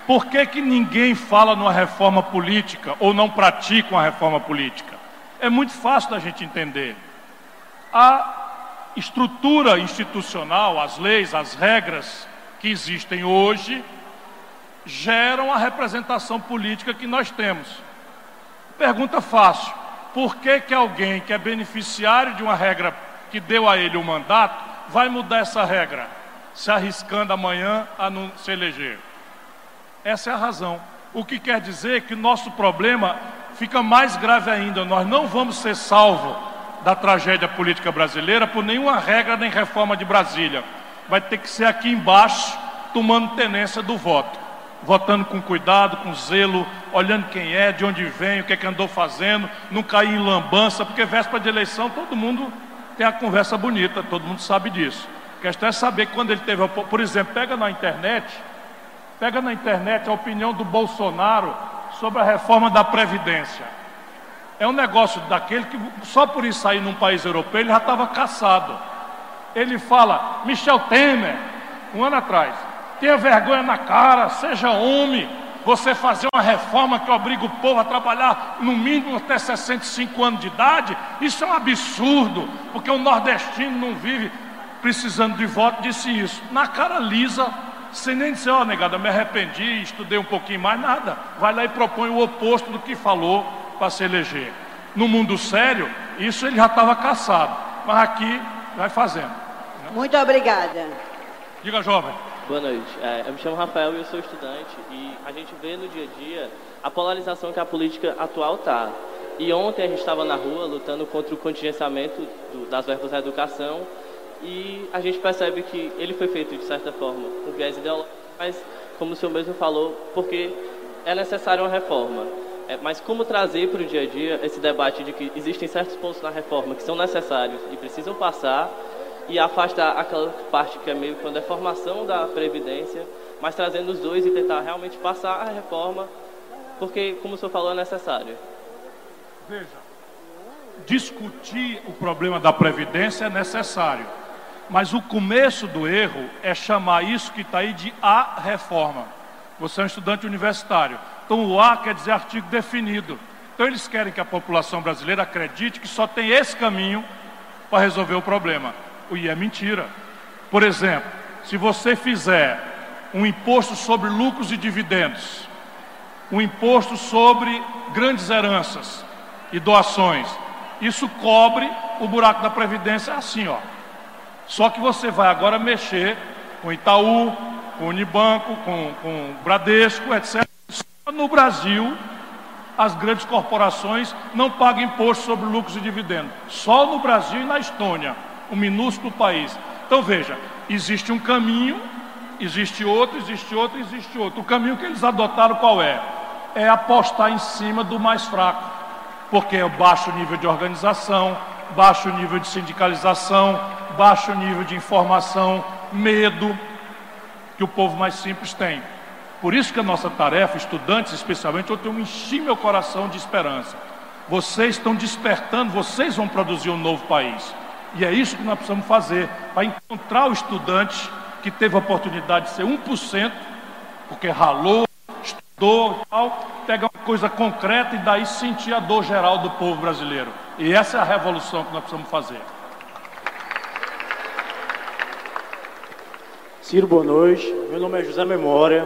Por que, que ninguém fala numa reforma política ou não pratica uma reforma política? É muito fácil da gente entender. A estrutura institucional, as leis, as regras que existem hoje geram a representação política que nós temos. Pergunta fácil: por que, que alguém que é beneficiário de uma regra que deu a ele o mandato vai mudar essa regra, se arriscando amanhã a não se eleger? Essa é a razão. O que quer dizer que nosso problema fica mais grave ainda. Nós não vamos ser salvos da tragédia política brasileira por nenhuma regra nem reforma de Brasília. Vai ter que ser aqui embaixo, tomando tenência do voto. Votando com cuidado, com zelo, olhando quem é, de onde vem, o que é que andou fazendo, não cair em lambança, porque véspera de eleição todo mundo tem a conversa bonita, todo mundo sabe disso. A questão é saber quando ele teve, por exemplo, pega na internet, pega na internet a opinião do Bolsonaro sobre a reforma da Previdência. É um negócio daquele que só por isso sair num país europeu ele já estava caçado. Ele fala, Michel Temer, um ano atrás, tenha vergonha na cara, seja homem, você fazer uma reforma que obriga o povo a trabalhar no mínimo até 65 anos de idade, isso é um absurdo, porque o nordestino não vive precisando de voto, disse isso. Na cara lisa, sem nem dizer, ó oh, negada, me arrependi, estudei um pouquinho mais, nada. Vai lá e propõe o oposto do que falou para se eleger. No mundo sério, isso ele já estava caçado. Mas aqui vai fazendo.
Muito obrigada.
Diga, jovem.
Boa noite. É, eu me chamo Rafael e eu sou estudante. E a gente vê no dia a dia a polarização que a política atual está. E ontem a gente estava na rua lutando contra o contingenciamento do, das verbas da educação e a gente percebe que ele foi feito de certa forma com viés ideológico, mas como o senhor mesmo falou, porque é necessária uma reforma. É, mas como trazer para o dia a dia esse debate de que existem certos pontos na reforma que são necessários e precisam passar e afastar aquela parte que é meio que uma deformação da Previdência, mas trazendo os dois e tentar realmente passar a reforma, porque, como o senhor falou, é necessário.
Veja, discutir o problema da Previdência é necessário mas o começo do erro é chamar isso que está aí de a reforma. Você é um estudante universitário. Então o A quer dizer artigo definido. Então eles querem que a população brasileira acredite que só tem esse caminho para resolver o problema. O I é mentira. Por exemplo, se você fizer um imposto sobre lucros e dividendos, um imposto sobre grandes heranças e doações, isso cobre o buraco da Previdência assim, ó. Só que você vai agora mexer com Itaú, com Unibanco, com, com Bradesco, etc. No Brasil, as grandes corporações não pagam imposto sobre lucros e dividendos. Só no Brasil e na Estônia, um minúsculo país. Então veja, existe um caminho, existe outro, existe outro, existe outro. O caminho que eles adotaram qual é? É apostar em cima do mais fraco, porque é o baixo nível de organização, baixo nível de sindicalização, baixo nível de informação, medo que o povo mais simples tem. Por isso que a nossa tarefa, estudantes especialmente, eu tenho enchi meu coração de esperança. Vocês estão despertando, vocês vão produzir um novo país. E é isso que nós precisamos fazer, para encontrar o estudante que teve a oportunidade de ser 1%, porque ralou, estudou e tal, uma coisa concreta e daí sentir a dor geral do povo brasileiro. E essa é a revolução que nós precisamos fazer.
Ciro, boa noite. Meu nome é José Memória.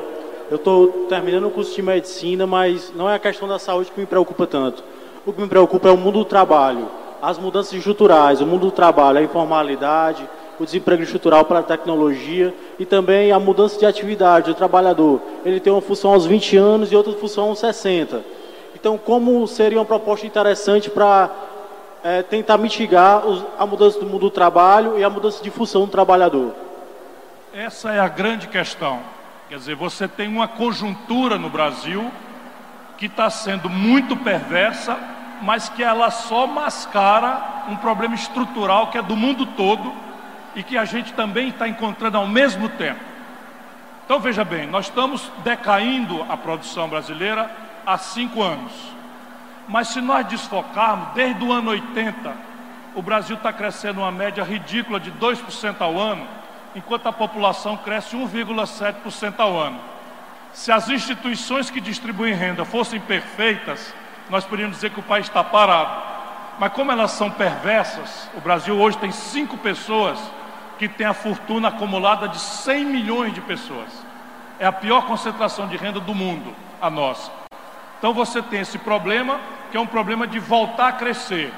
Eu estou terminando o curso de medicina, mas não é a questão da saúde que me preocupa tanto. O que me preocupa é o mundo do trabalho, as mudanças estruturais, o mundo do trabalho, a informalidade, o desemprego estrutural para a tecnologia e também a mudança de atividade do trabalhador. Ele tem uma função aos 20 anos e outra função aos 60. Então, como seria uma proposta interessante para é, tentar mitigar os, a mudança do mundo do trabalho e a mudança de função do trabalhador?
Essa é a grande questão. Quer dizer, você tem uma conjuntura no Brasil que está sendo muito perversa, mas que ela só mascara um problema estrutural que é do mundo todo e que a gente também está encontrando ao mesmo tempo. Então veja bem, nós estamos decaindo a produção brasileira há cinco anos. Mas se nós desfocarmos, desde o ano 80, o Brasil está crescendo uma média ridícula de 2% ao ano enquanto a população cresce 1,7% ao ano. Se as instituições que distribuem renda fossem perfeitas, nós poderíamos dizer que o país está parado. Mas como elas são perversas, o Brasil hoje tem cinco pessoas que têm a fortuna acumulada de 100 milhões de pessoas. É a pior concentração de renda do mundo, a nossa. Então você tem esse problema, que é um problema de voltar a crescer.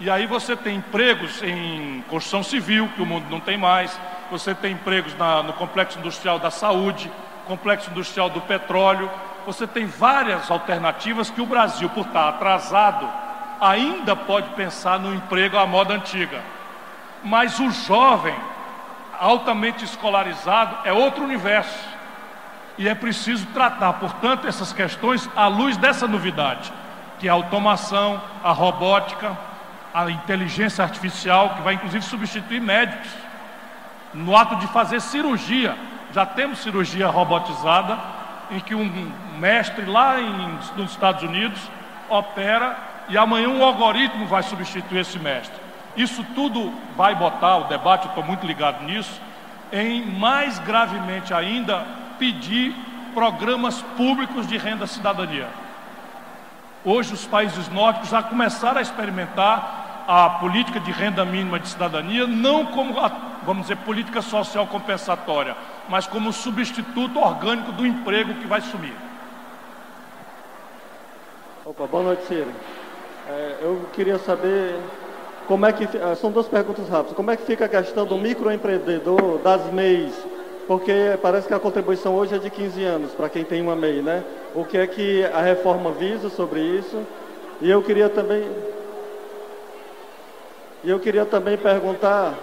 E aí você tem empregos em construção civil, que o mundo não tem mais, você tem empregos na, no complexo industrial da saúde, complexo industrial do petróleo, você tem várias alternativas que o Brasil, por estar atrasado, ainda pode pensar no emprego à moda antiga. Mas o jovem, altamente escolarizado, é outro universo. E é preciso tratar, portanto, essas questões à luz dessa novidade, que é a automação, a robótica, a inteligência artificial, que vai inclusive substituir médicos. No ato de fazer cirurgia, já temos cirurgia robotizada, em que um mestre lá em, nos Estados Unidos opera e amanhã um algoritmo vai substituir esse mestre. Isso tudo vai botar o debate, estou muito ligado nisso, em mais gravemente ainda pedir programas públicos de renda cidadania. Hoje os países nórdicos já começaram a experimentar a política de renda mínima de cidadania, não como, a, vamos dizer, política social compensatória, mas como substituto orgânico do emprego que vai sumir.
Opa, boa noite, Ciro. É, eu queria saber como é que. São duas perguntas rápidas. Como é que fica a questão do microempreendedor, das MEIs? Porque parece que a contribuição hoje é de 15 anos para quem tem uma MEI, né? O que é que a reforma visa sobre isso? E eu queria também. E eu queria também perguntar,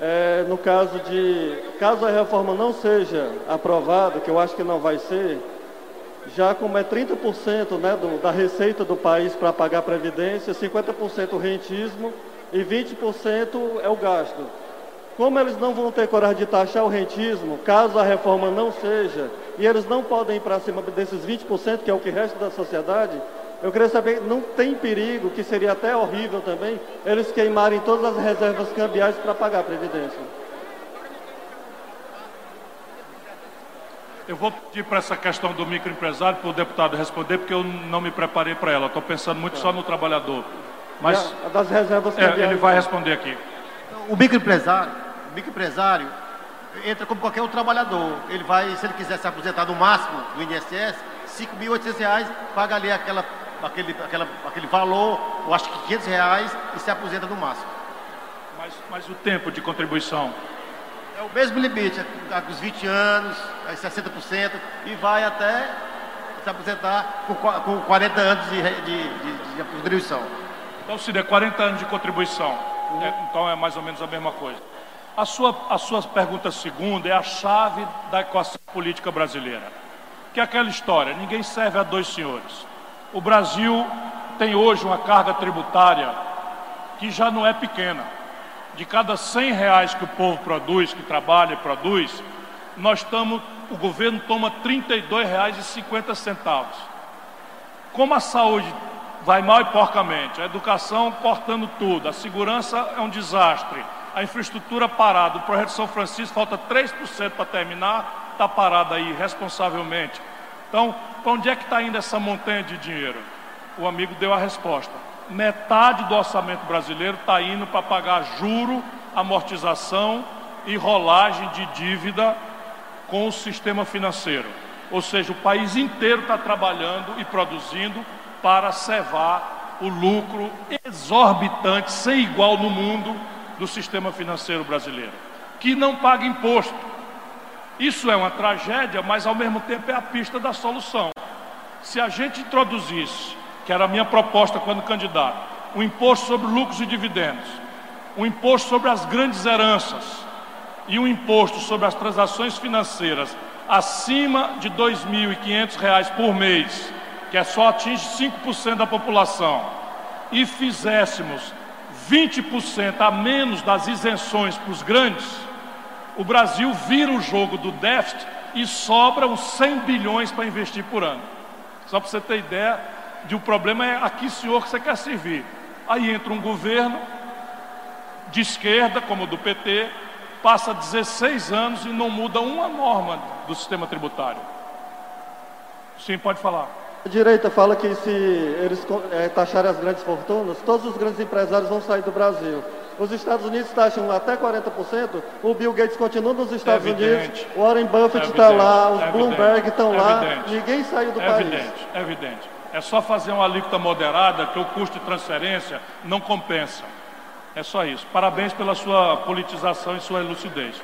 é, no caso de. Caso a reforma não seja aprovada, que eu acho que não vai ser, já como é 30% né, do, da receita do país para pagar a Previdência, 50% o rentismo e 20% é o gasto. Como eles não vão ter coragem de taxar o rentismo, caso a reforma não seja, e eles não podem ir para cima desses 20%, que é o que resta da sociedade, eu queria saber, não tem perigo, que seria até horrível também, eles queimarem todas as reservas cambiais para pagar a Previdência?
Eu vou pedir para essa questão do microempresário para o deputado responder, porque eu não me preparei para ela. Estou pensando muito só no trabalhador. Mas
a das reservas
é, ele vai responder aqui.
O microempresário, o microempresário entra como qualquer outro trabalhador. Ele vai, se ele quiser se aposentar no máximo do INSS, R$ 5.800, paga ali aquela, aquele, aquela, aquele valor, eu acho que 500 reais, e se aposenta no máximo.
Mas, mas o tempo de contribuição?
É o mesmo limite, é dos 20 anos, 60%, e vai até se aposentar com, com 40 anos de, de, de, de contribuição.
Então seria 40 anos de contribuição. Uhum. É, então é mais ou menos a mesma coisa. A sua, a sua pergunta segunda é a chave da equação política brasileira. Que é aquela história, ninguém serve a dois senhores. O Brasil tem hoje uma carga tributária que já não é pequena de cada 100 reais que o povo produz, que trabalha e produz, nós estamos, o governo toma R$ 32,50. Como a saúde vai mal e porcamente, a educação cortando tudo, a segurança é um desastre, a infraestrutura parada, o projeto São Francisco falta 3% para terminar, está parado aí responsavelmente. Então, para onde é que está indo essa montanha de dinheiro? O amigo deu a resposta metade do orçamento brasileiro está indo para pagar juro, amortização e rolagem de dívida com o sistema financeiro. Ou seja, o país inteiro está trabalhando e produzindo para cevar o lucro exorbitante, sem igual no mundo, do sistema financeiro brasileiro, que não paga imposto. Isso é uma tragédia, mas ao mesmo tempo é a pista da solução. Se a gente introduzisse que era a minha proposta quando candidato, um imposto sobre lucros e dividendos, um imposto sobre as grandes heranças e um imposto sobre as transações financeiras acima de R$ 2.500 por mês, que é só atinge 5% da população, e fizéssemos 20% a menos das isenções para os grandes, o Brasil vira o jogo do déficit e sobram 100 bilhões para investir por ano. Só para você ter ideia, de o problema é aqui, senhor, que você quer servir. Aí entra um governo de esquerda, como o do PT, passa 16 anos e não muda uma norma do sistema tributário. Sim, pode falar.
A direita fala que se eles é, taxarem as grandes fortunas, todos os grandes empresários vão sair do Brasil. Os Estados Unidos taxam até 40%, o Bill Gates continua nos Estados
Evidente.
Unidos, o Warren Buffett
É
está lá,
evidente,
os
é
Bloomberg estão lá,
é
ninguém saiu do
é
país.
evidente, é evidente. É só fazer uma alíquota moderada que o custo de transferência não compensa. É só isso. Parabéns pela sua politização e sua lucidez.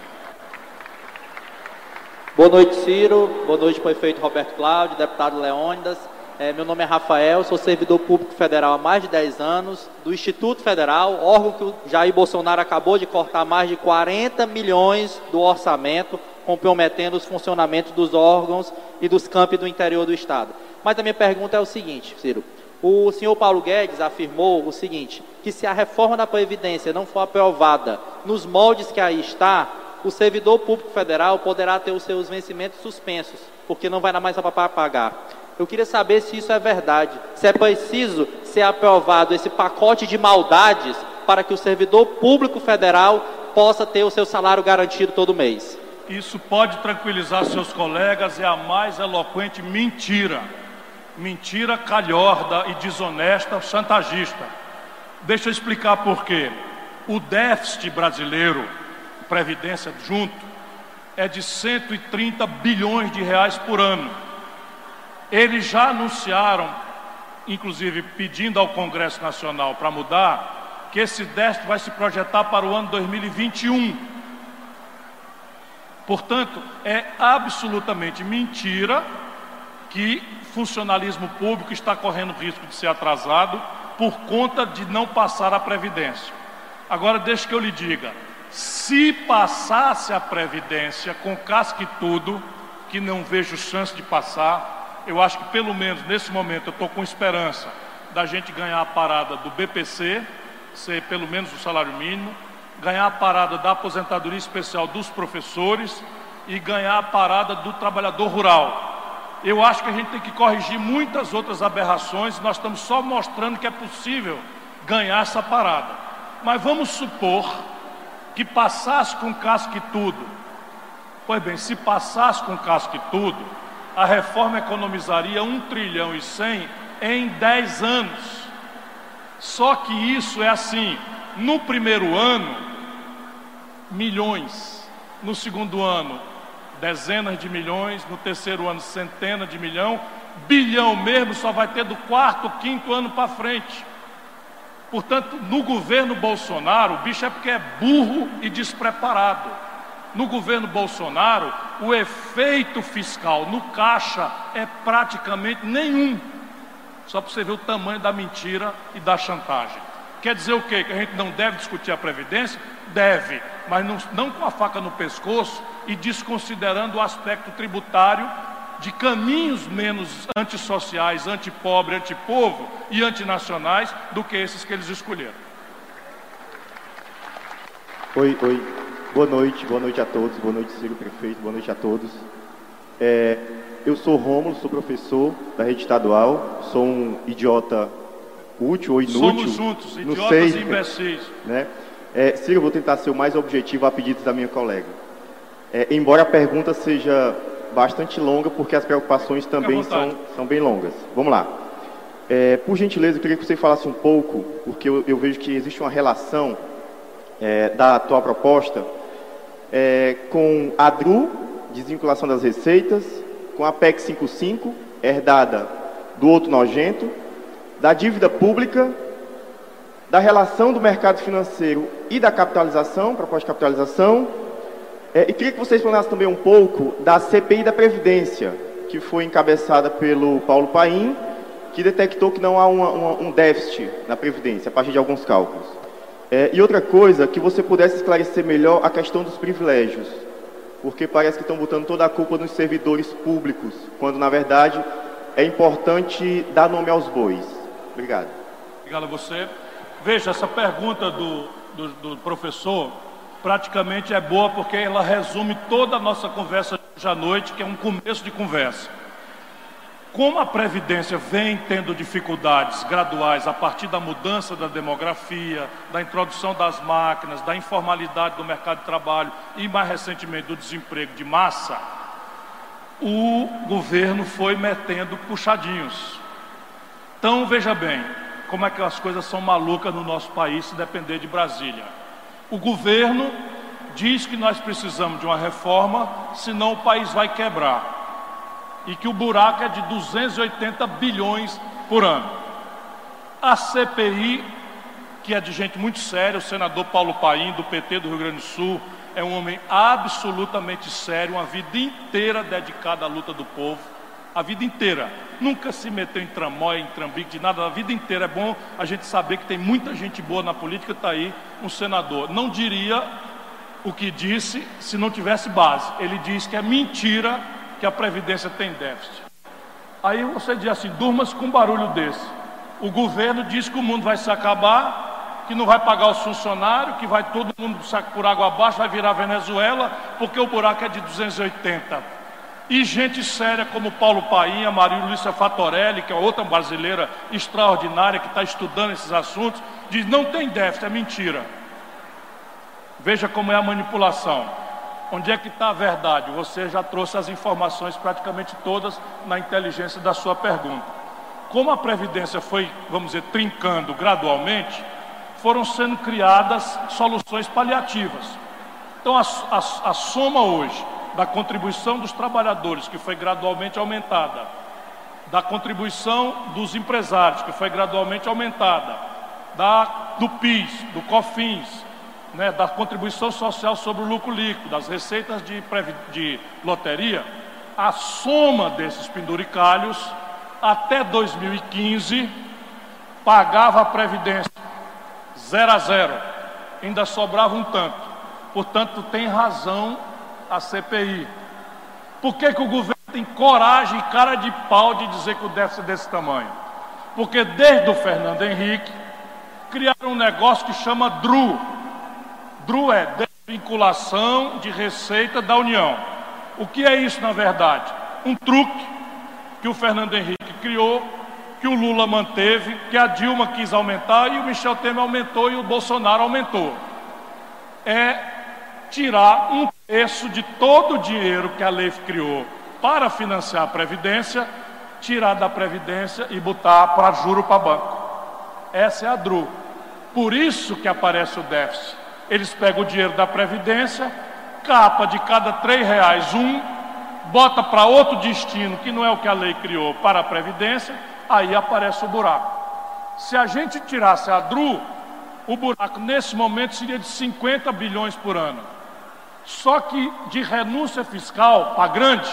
Boa noite, Ciro. Boa noite, prefeito Roberto Cláudio, deputado Leônidas. É, meu nome é Rafael, sou servidor público federal há mais de 10 anos, do Instituto Federal, órgão que o Jair Bolsonaro acabou de cortar mais de 40 milhões do orçamento, comprometendo os funcionamentos dos órgãos e dos campi do interior do Estado. Mas a minha pergunta é o seguinte, Ciro. O senhor Paulo Guedes afirmou o seguinte, que se a reforma da Previdência não for aprovada nos moldes que aí está, o servidor público federal poderá ter os seus vencimentos suspensos, porque não vai dar mais para pagar. Eu queria saber se isso é verdade, se é preciso ser aprovado esse pacote de maldades para que o servidor público federal possa ter o seu salário garantido todo mês.
Isso pode tranquilizar seus colegas, é a mais eloquente mentira. Mentira calhorda e desonesta, chantagista. Deixa eu explicar por quê. O déficit brasileiro, Previdência junto, é de 130 bilhões de reais por ano. Eles já anunciaram, inclusive pedindo ao Congresso Nacional para mudar, que esse déficit vai se projetar para o ano 2021. Portanto, é absolutamente mentira que funcionalismo público está correndo risco de ser atrasado por conta de não passar a Previdência. Agora, deixe que eu lhe diga: se passasse a Previdência com casca e tudo, que não vejo chance de passar, eu acho que pelo menos nesse momento eu estou com esperança da gente ganhar a parada do BPC, ser pelo menos o salário mínimo, ganhar a parada da aposentadoria especial dos professores e ganhar a parada do trabalhador rural. Eu acho que a gente tem que corrigir muitas outras aberrações, nós estamos só mostrando que é possível ganhar essa parada. Mas vamos supor que passasse com casca e tudo. Pois bem, se passasse com casca e tudo, a reforma economizaria 1 trilhão e 100 em 10 anos. Só que isso é assim, no primeiro ano, milhões, no segundo ano, dezenas de milhões, no terceiro ano, centenas de milhão, bilhão mesmo só vai ter do quarto, quinto ano para frente. Portanto, no governo Bolsonaro, o bicho é porque é burro e despreparado. No governo Bolsonaro, o efeito fiscal no caixa é praticamente nenhum. Só para você ver o tamanho da mentira e da chantagem. Quer dizer o quê? Que a gente não deve discutir a Previdência? Deve, mas não, não com a faca no pescoço e desconsiderando o aspecto tributário de caminhos menos antissociais, antipobre, antipovo e antinacionais do que esses que eles escolheram.
Oi, oi. Boa noite, boa noite a todos. Boa noite, Ciro Prefeito. Boa noite a todos. É, eu sou Rômulo, sou professor da rede estadual. Sou um idiota útil ou inútil.
Somos juntos, idiotas
sei,
e imbecis.
Né? É, Ciro, eu vou tentar ser o mais objetivo a pedido da minha colega. É, embora a pergunta seja bastante longa, porque as preocupações também são, são bem longas. Vamos lá. É, por gentileza, eu queria que você falasse um pouco, porque eu, eu vejo que existe uma relação é, da atual proposta é, com a DRU, desvinculação das receitas, com a PEC 55, herdada do outro nojento, da dívida pública, da relação do mercado financeiro e da capitalização, proposta de capitalização, é, e queria que você explanasse também um pouco da CPI da Previdência, que foi encabeçada pelo Paulo Paim, que detectou que não há uma, uma, um déficit na Previdência, a partir de alguns cálculos. É, e outra coisa, que você pudesse esclarecer melhor a questão dos privilégios, porque parece que estão botando toda a culpa nos servidores públicos, quando na verdade é importante dar nome aos bois. Obrigado.
Obrigado a você. Veja, essa pergunta do, do, do professor praticamente é boa porque ela resume toda a nossa conversa de hoje à noite, que é um começo de conversa. Como a Previdência vem tendo dificuldades graduais a partir da mudança da demografia, da introdução das máquinas, da informalidade do mercado de trabalho e, mais recentemente, do desemprego de massa, o governo foi metendo puxadinhos. Então, veja bem, como é que as coisas são malucas no nosso país se depender de Brasília. O governo diz que nós precisamos de uma reforma, senão o país vai quebrar. E que o buraco é de 280 bilhões por ano. A CPI, que é de gente muito séria, o senador Paulo Paim, do PT do Rio Grande do Sul, é um homem absolutamente sério, uma vida inteira dedicada à luta do povo, a vida inteira. Nunca se meteu em tramóia, em trambique, de nada, a vida inteira. É bom a gente saber que tem muita gente boa na política, está aí um senador. Não diria o que disse se não tivesse base. Ele diz que é mentira que a Previdência tem déficit. Aí você diz assim: durma-se com um barulho desse. O governo diz que o mundo vai se acabar, que não vai pagar os funcionários, que vai todo mundo por água abaixo, vai virar Venezuela, porque o buraco é de 280. E gente séria como Paulo Painha, Maria Luísa Fatorelli, que é outra brasileira extraordinária que está estudando esses assuntos, diz: não tem déficit, é mentira. Veja como é a manipulação. Onde é que está a verdade? Você já trouxe as informações praticamente todas na inteligência da sua pergunta. Como a Previdência foi, vamos dizer, trincando gradualmente, foram sendo criadas soluções paliativas. Então, a, a, a soma hoje da contribuição dos trabalhadores, que foi gradualmente aumentada, da contribuição dos empresários, que foi gradualmente aumentada, da, do PIS, do COFINS, né, da contribuição social sobre o lucro líquido, das receitas de, de loteria, a soma desses penduricalhos, até 2015, pagava a Previdência zero a zero. Ainda sobrava um tanto. Portanto, tem razão a CPI. Por que, que o governo tem coragem cara de pau de dizer que o déficit é desse tamanho? Porque desde o Fernando Henrique criaram um negócio que chama DRU. DRU é desvinculação de receita da União. O que é isso na verdade? Um truque que o Fernando Henrique criou que o Lula manteve, que a Dilma quis aumentar e o Michel Temer aumentou e o Bolsonaro aumentou. É tirar um terço de todo o dinheiro que a lei criou para financiar a Previdência, tirar da Previdência e botar para juro para banco. Essa é a DRU. Por isso que aparece o déficit. Eles pegam o dinheiro da Previdência, capa de cada três reais um, bota para outro destino que não é o que a lei criou para a Previdência aí aparece o buraco. Se a gente tirasse a DRU, o buraco nesse momento seria de 50 bilhões por ano. Só que de renúncia fiscal para grande,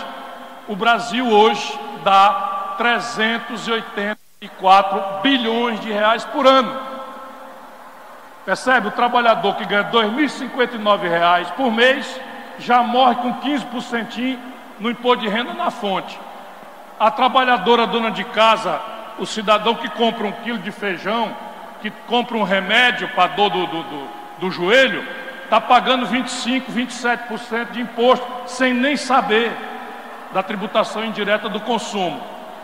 o Brasil hoje dá 384 bilhões de reais por ano. Percebe? O trabalhador que ganha R$ 2.059 por mês já morre com 15% no imposto de renda na fonte. A trabalhadora dona de casa, o cidadão que compra um quilo de feijão, que compra um remédio para dor do, do, do, do joelho, está pagando 25%, 27% de imposto, sem nem saber da tributação indireta do consumo.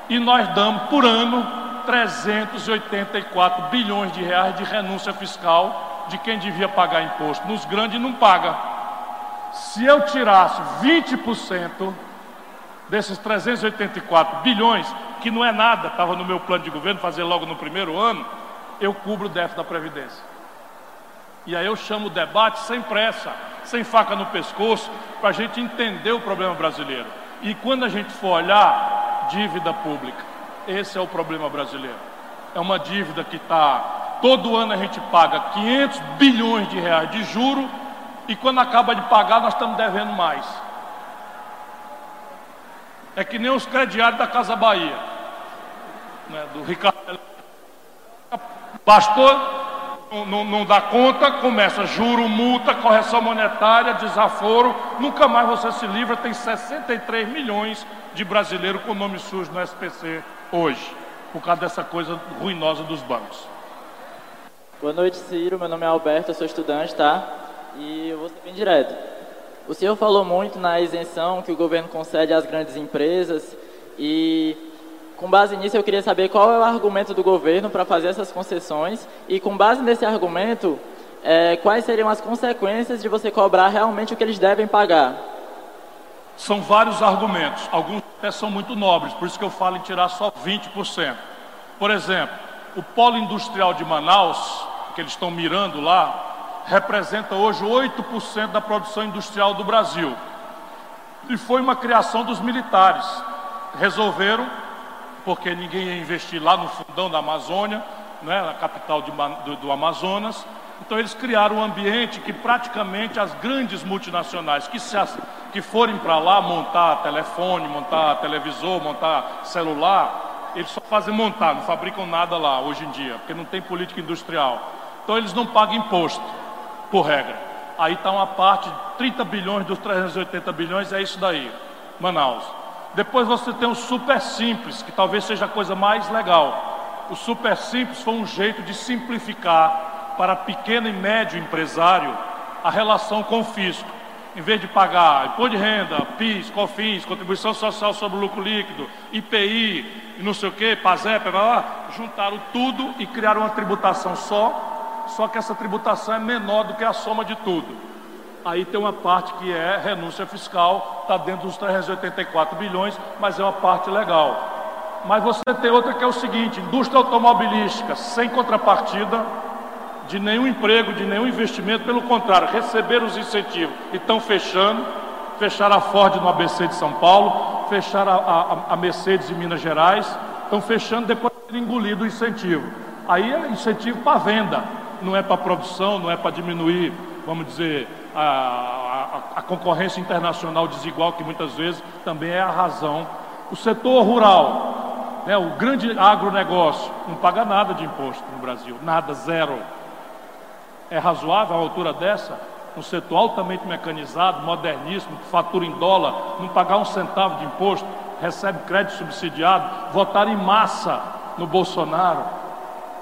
E nós damos por ano 384 bilhões de reais de renúncia fiscal de quem devia pagar imposto. Nos grandes não paga. Se eu tirasse 20%, desses 384 bilhões, que não é nada, estava no meu plano de governo fazer logo no primeiro ano, eu cubro o déficit da Previdência. E aí eu chamo o debate sem pressa, sem faca no pescoço, para a gente entender o problema brasileiro. E quando a gente for olhar dívida pública, esse é o problema brasileiro. É uma dívida que está, todo ano a gente paga 500 bilhões de reais de juro, e quando acaba de pagar nós estamos devendo mais. É que nem os crediários da Casa Bahia, né, do Ricardo. Bastou, não, não dá conta, começa juro, multa, correção monetária, desaforo, nunca mais você se livra. Tem 63 milhões de brasileiros com nome sujo no SPC hoje, por causa dessa coisa ruinosa dos bancos.
Boa noite, Ciro. Meu nome é Alberto, eu sou estudante, tá? E eu vou ser bem direto. O senhor falou muito na isenção que o governo concede às grandes empresas e com base nisso eu queria saber qual é o argumento do governo para fazer essas concessões e com base nesse argumento é, quais seriam as consequências de você cobrar realmente o que eles devem pagar.
São vários argumentos, alguns até são muito nobres, por isso que eu falo em tirar só 20%. Por exemplo, o polo industrial de Manaus, que eles estão mirando lá, representa hoje 8% da produção industrial do Brasil. E foi uma criação dos militares. Resolveram, porque ninguém ia investir lá no fundão da Amazônia, né, na capital de, do, do Amazonas, então eles criaram um ambiente que praticamente as grandes multinacionais que, se, que forem para lá montar telefone, montar televisor, montar celular, eles só fazem montar, não fabricam nada lá hoje em dia, porque não tem política industrial. Então eles não pagam imposto, por regra. Aí está uma parte, 30 bilhões dos 380 bilhões, é isso daí, Manaus. Depois você tem o super simples, que talvez seja a coisa mais legal. O super simples foi um jeito de simplificar para pequeno e médio empresário a relação com o fisco. Em vez de pagar imposto de renda, PIS, COFINS, contribuição social sobre lucro líquido, IPI não sei o que, PASEP, blá, blá, juntaram tudo e criaram uma tributação só, só que essa tributação é menor do que a soma de tudo. Aí tem uma parte que é renúncia fiscal, está dentro dos 384 bilhões, mas é uma parte legal. Mas você tem outra que é o seguinte: indústria automobilística sem contrapartida, de nenhum emprego, de nenhum investimento, pelo contrário, receberam os incentivos e estão fechando, fecharam a Ford no ABC de São Paulo, fecharam a, a, a Mercedes em Minas Gerais, estão fechando depois de ter engolido o incentivo. Aí é incentivo para venda, não é para produção, não é para diminuir, vamos dizer, a, a, a concorrência internacional desigual, que muitas vezes também é a razão. O setor rural, né, o grande agronegócio, não paga nada de imposto no Brasil, nada, zero. É razoável a altura dessa? Um setor altamente mecanizado, moderníssimo, que fatura em dólar, não pagar um centavo de imposto, recebe crédito subsidiado, votar em massa no Bolsonaro.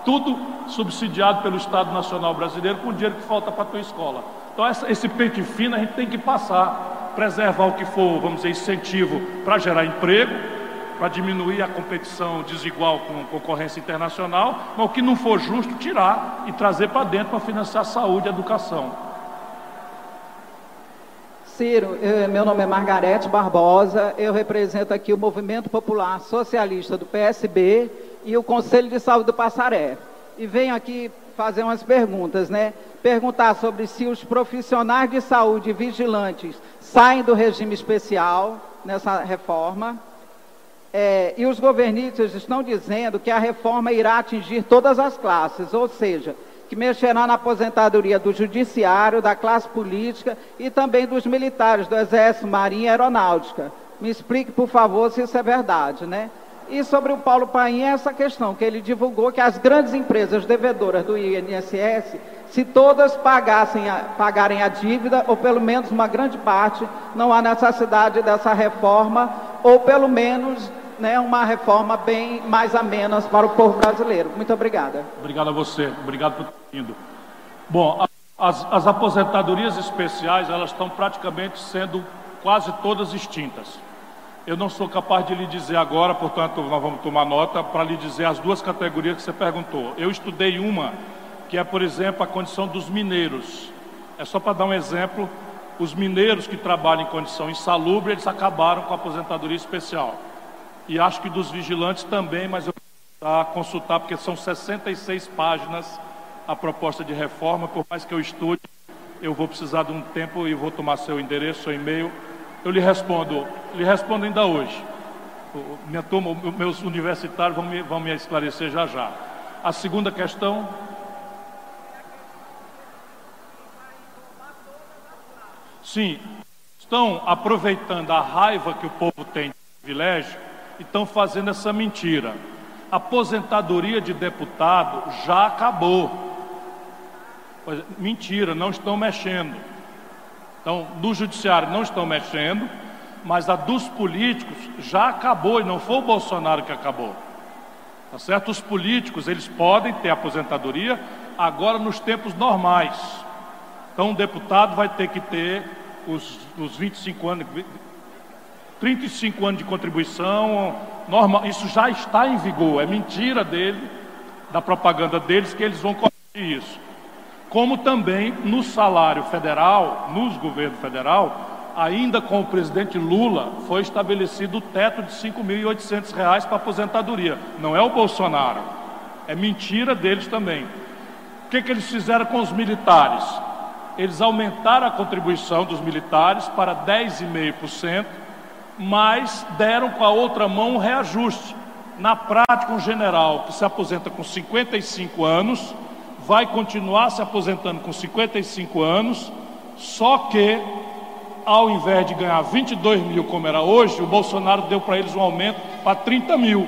Tudo subsidiado pelo Estado Nacional Brasileiro com o dinheiro que falta para a tua escola. Então, essa, esse pente fino a gente tem que passar, preservar o que for, vamos dizer, incentivo para gerar emprego, para diminuir a competição desigual com concorrência internacional, mas o que não for justo, tirar e trazer para dentro para financiar saúde e educação.
Ciro, meu nome é Margarete Barbosa, eu represento aqui o Movimento Popular Socialista do PSB e o Conselho de Saúde do Passaré. E venho aqui fazer umas perguntas, né? Perguntar sobre se os profissionais de saúde vigilantes saem do regime especial nessa reforma é, e os governistas estão dizendo que a reforma irá atingir todas as classes, ou seja, que mexerá na aposentadoria do judiciário, da classe política e também dos militares do Exército, Marinha e Aeronáutica. Me explique, por favor, se isso é verdade, né? E sobre o Paulo Paim, essa questão, que ele divulgou que as grandes empresas devedoras do INSS, se todas pagassem a, pagarem a dívida, ou pelo menos uma grande parte, não há necessidade dessa reforma, ou pelo menos né, uma reforma bem mais amena para o povo brasileiro. Muito obrigada.
Obrigado a você, obrigado por ter vindo. Bom, as, as aposentadorias especiais, elas estão praticamente sendo quase todas extintas. Eu não sou capaz de lhe dizer agora, portanto, nós vamos tomar nota para lhe dizer as duas categorias que você perguntou. Eu estudei uma, que é, por exemplo, a condição dos mineiros. É só para dar um exemplo, os mineiros que trabalham em condição insalubre, eles acabaram com a aposentadoria especial e acho que dos vigilantes também, mas eu vou consultar, porque são 66 páginas a proposta de reforma, por mais que eu estude, eu vou precisar de um tempo e vou tomar seu endereço, seu e-mail. Eu lhe respondo, lhe respondo ainda hoje. Minha turma, meus universitários vão me, vão me esclarecer já já. A segunda questão. Sim, estão aproveitando a raiva que o povo tem de privilégio estão fazendo essa mentira. A aposentadoria de deputado já acabou. Mentira, não estão mexendo. Então, do judiciário não estão mexendo, mas a dos políticos já acabou e não foi o Bolsonaro que acabou. Tá certo? Os políticos, eles podem ter aposentadoria agora nos tempos normais. Então, um deputado vai ter que ter os, os 25 anos, 35 anos de contribuição, normal, isso já está em vigor, é mentira dele, da propaganda deles, que eles vão corrigir isso. Como também no salário federal, nos governos federal, ainda com o presidente Lula, foi estabelecido o teto de R$ 5.800 para aposentadoria. Não é o Bolsonaro. É mentira deles também. O que, que eles fizeram com os militares? Eles aumentaram a contribuição dos militares para 10,5%, mas deram com a outra mão um reajuste. Na prática, um general que se aposenta com 55 anos vai continuar se aposentando com 55 anos, só que ao invés de ganhar 22 mil como era hoje, o Bolsonaro deu para eles um aumento para 30 mil.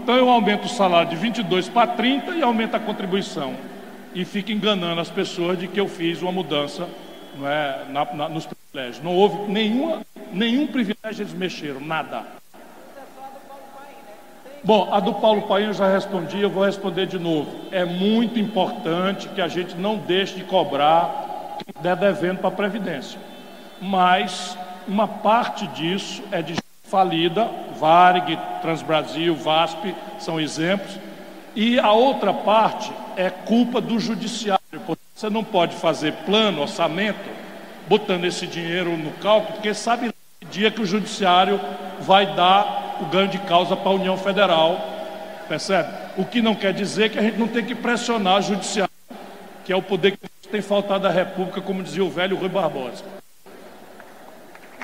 Então eu aumento o salário de 22 para 30 e aumento a contribuição. E fica enganando as pessoas de que eu fiz uma mudança é, na, na, nos privilégios. Não houve nenhuma, nenhum privilégio eles mexeram, nada. Bom, a do Paulo Paim eu já respondi, eu vou responder de novo. É muito importante que a gente não deixe de cobrar quem der devendo para a Previdência mas uma parte disso é de falida, Varig, Transbrasil, VASP são exemplos, e a outra parte é culpa do judiciário, você não pode fazer plano, orçamento, botando esse dinheiro no cálculo, porque sabe dia que o judiciário vai dar o ganho de causa para a União Federal, percebe? O que não quer dizer que a gente não tem que pressionar o judiciário, que é o poder que tem faltado à República, como dizia o velho Rui Barbosa.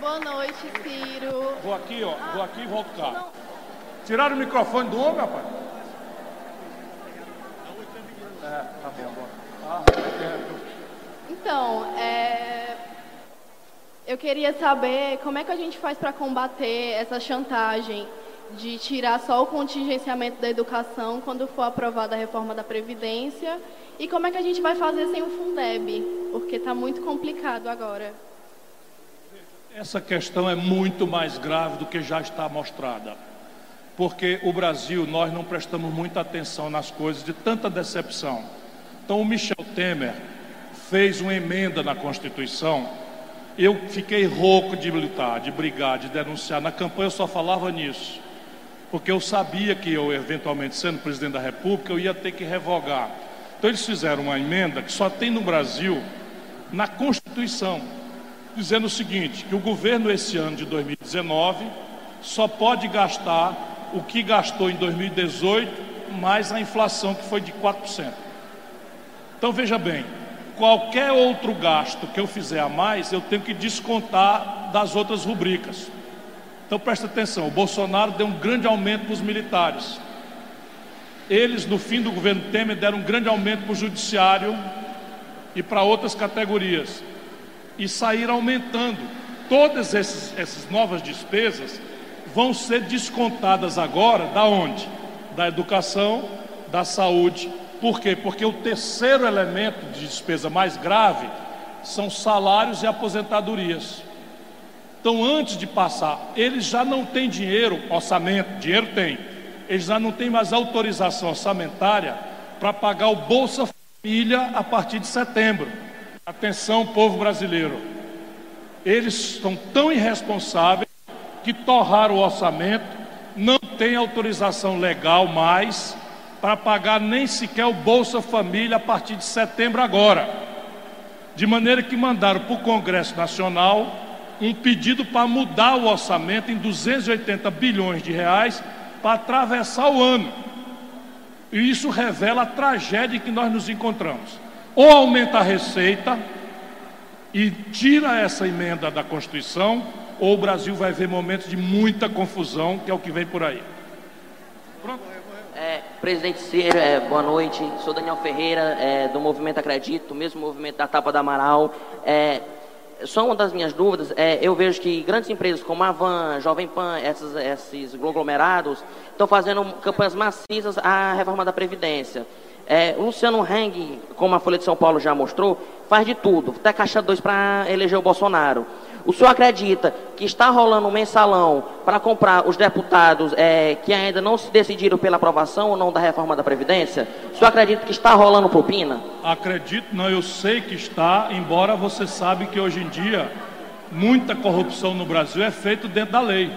Boa noite, Ciro.
Vou aqui, ó. Vou aqui e volto cá. Tiraram o microfone do homem, rapaz?
É, tá bom. Ah, então, é... eu queria saber como é que a gente faz para combater essa chantagem de tirar só o contingenciamento da educação quando for aprovada a reforma da Previdência e como é que a gente vai fazer sem o Fundeb, porque está muito complicado agora.
Essa questão é muito mais grave do que já está mostrada. Porque o Brasil, nós não prestamos muita atenção nas coisas de tanta decepção. Então, o Michel Temer fez uma emenda na Constituição. Eu fiquei rouco de lutar, de brigar, de denunciar. Na campanha eu só falava nisso. Porque eu sabia que eu, eventualmente, sendo presidente da República, eu ia ter que revogar. Então, eles fizeram uma emenda que só tem no Brasil na Constituição dizendo o seguinte: que o governo, esse ano de 2019, só pode gastar o que gastou em 2018, mais a inflação, que foi de 4%. Então veja bem, qualquer outro gasto que eu fizer a mais, eu tenho que descontar das outras rubricas. Então presta atenção: o Bolsonaro deu um grande aumento para os militares. Eles, no fim do governo Temer, deram um grande aumento para o judiciário e para outras categorias e sair aumentando. Todas essas novas despesas vão ser descontadas agora da onde? Da educação, da saúde. Por quê? Porque o terceiro elemento de despesa mais grave são salários e aposentadorias. Então, antes de passar, eles já não têm dinheiro, orçamento, dinheiro tem, eles já não têm mais autorização orçamentária para pagar o Bolsa Família a partir de setembro. Atenção, povo brasileiro. Eles são tão irresponsáveis que torraram o orçamento, não tem autorização legal mais para pagar nem sequer o Bolsa Família a partir de setembro agora. De maneira que mandaram para o Congresso Nacional um pedido para mudar o orçamento em 280 bilhões de reais para atravessar o ano. E isso revela a tragédia que nós nos encontramos ou aumenta a receita e tira essa emenda da Constituição, ou o Brasil vai ver momentos de muita confusão, que é o que vem por aí.
Pronto. Presidente Ciro, é, boa noite. Sou Daniel Ferreira, é, do Movimento Acredito, mesmo movimento da Tapa da Amaral. É, só uma das minhas dúvidas, é, eu vejo que grandes empresas como a Van, Jovem Pan, esses conglomerados, estão fazendo campanhas maciças à reforma da Previdência. É, Luciano Heng, como a Folha de São Paulo já mostrou, faz de tudo, até caixa 2 para eleger o Bolsonaro. O senhor acredita que está rolando um mensalão para comprar os deputados é, que ainda não se decidiram pela aprovação ou não da reforma da Previdência? O senhor acredita que está rolando propina?
Acredito, não, eu sei que está, embora você sabe que hoje em dia muita corrupção no Brasil é feita dentro da lei.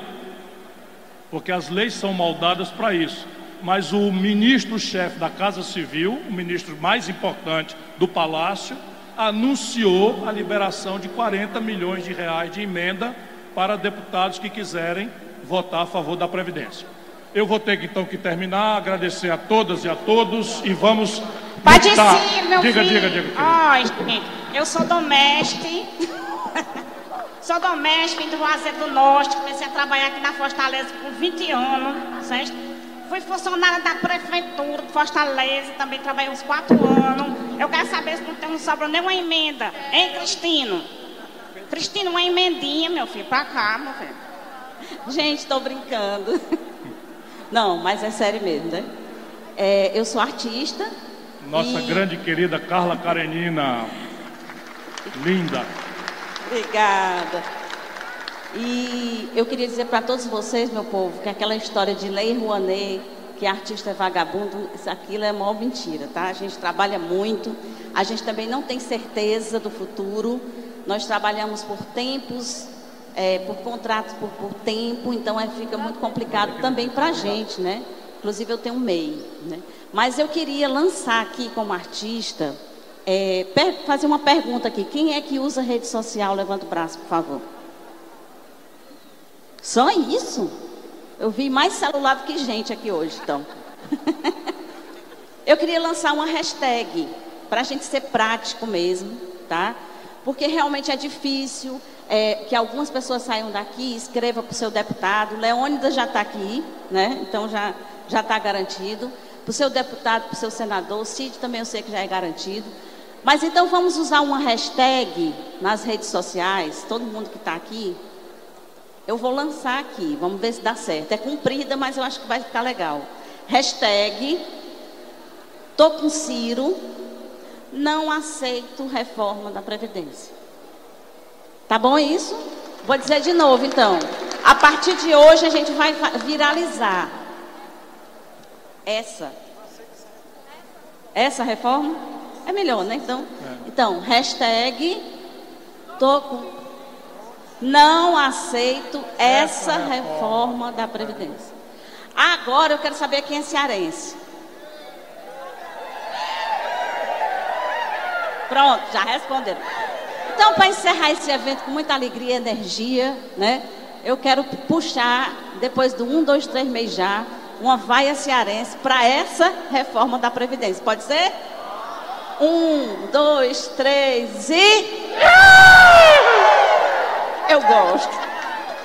Porque as leis são moldadas para isso mas o ministro-chefe da Casa Civil, o ministro mais importante do Palácio, anunciou a liberação de 40 milhões de reais de emenda para deputados que quiserem votar a favor da Previdência. Eu vou ter então que terminar, agradecer a todas e a todos e vamos.
Pode
lutar.
sim, meu
diga,
filho.
Diga, diga, diga.
Ó, eu sou doméstica. sou doméstica do Juazeiro do Norte. Comecei a trabalhar aqui na Fortaleza com 20 anos, certo? Fui funcionária da Prefeitura de Fortaleza, também trabalhei uns 4 anos. Eu quero saber se não, tem, não sobra nenhuma emenda. Hein, Cristino? Cristino, uma emendinha, meu filho, pra cá, meu filho.
Gente, estou brincando. Não, mas é sério mesmo, né? É, eu sou artista.
Nossa
e-
grande querida Carla Karenina. Linda.
Obrigada. E eu queria dizer para todos vocês, meu povo, que aquela história de Lei Rouanet, que artista é vagabundo, isso aquilo é maior mentira, tá? A gente trabalha muito, a gente também não tem certeza do futuro, nós trabalhamos por tempos, é, por contratos por, por tempo, então é, fica muito complicado também para a gente, né? Inclusive eu tenho um MEI, né? Mas eu queria lançar aqui como artista, é, fazer uma pergunta aqui. Quem é que usa rede social? Levanta o braço, por favor. Só isso? Eu vi mais celular do que gente aqui hoje, então. Eu queria lançar uma hashtag para a gente ser prático mesmo, tá? Porque realmente é difícil é, que algumas pessoas saiam daqui, escrevam para o seu deputado. Leônidas já está aqui, né? Então já já está garantido. Para o seu deputado, para o seu senador, Cid também eu sei que já é garantido. Mas então vamos usar uma hashtag nas redes sociais, todo mundo que está aqui. Eu vou lançar aqui, vamos ver se dá certo. É comprida, mas eu acho que vai ficar legal. Hashtag Tô com Ciro, não aceito reforma da Previdência. Tá bom isso? Vou dizer de novo, então. A partir de hoje a gente vai viralizar essa. Essa reforma? É melhor, né? Então, então hashtag tô com, não aceito essa reforma da Previdência. Agora eu quero saber quem é cearense. Pronto, já responderam. Então, para encerrar esse evento com muita alegria e energia, né? Eu quero puxar, depois do um, dois, três meses já, uma vaia cearense para essa reforma da Previdência. Pode ser? Um, dois, três e. Eu gosto.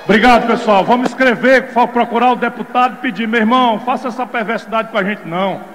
Obrigado, pessoal. Vamos escrever, procurar o deputado e pedir, meu irmão, faça essa perversidade com a gente, não.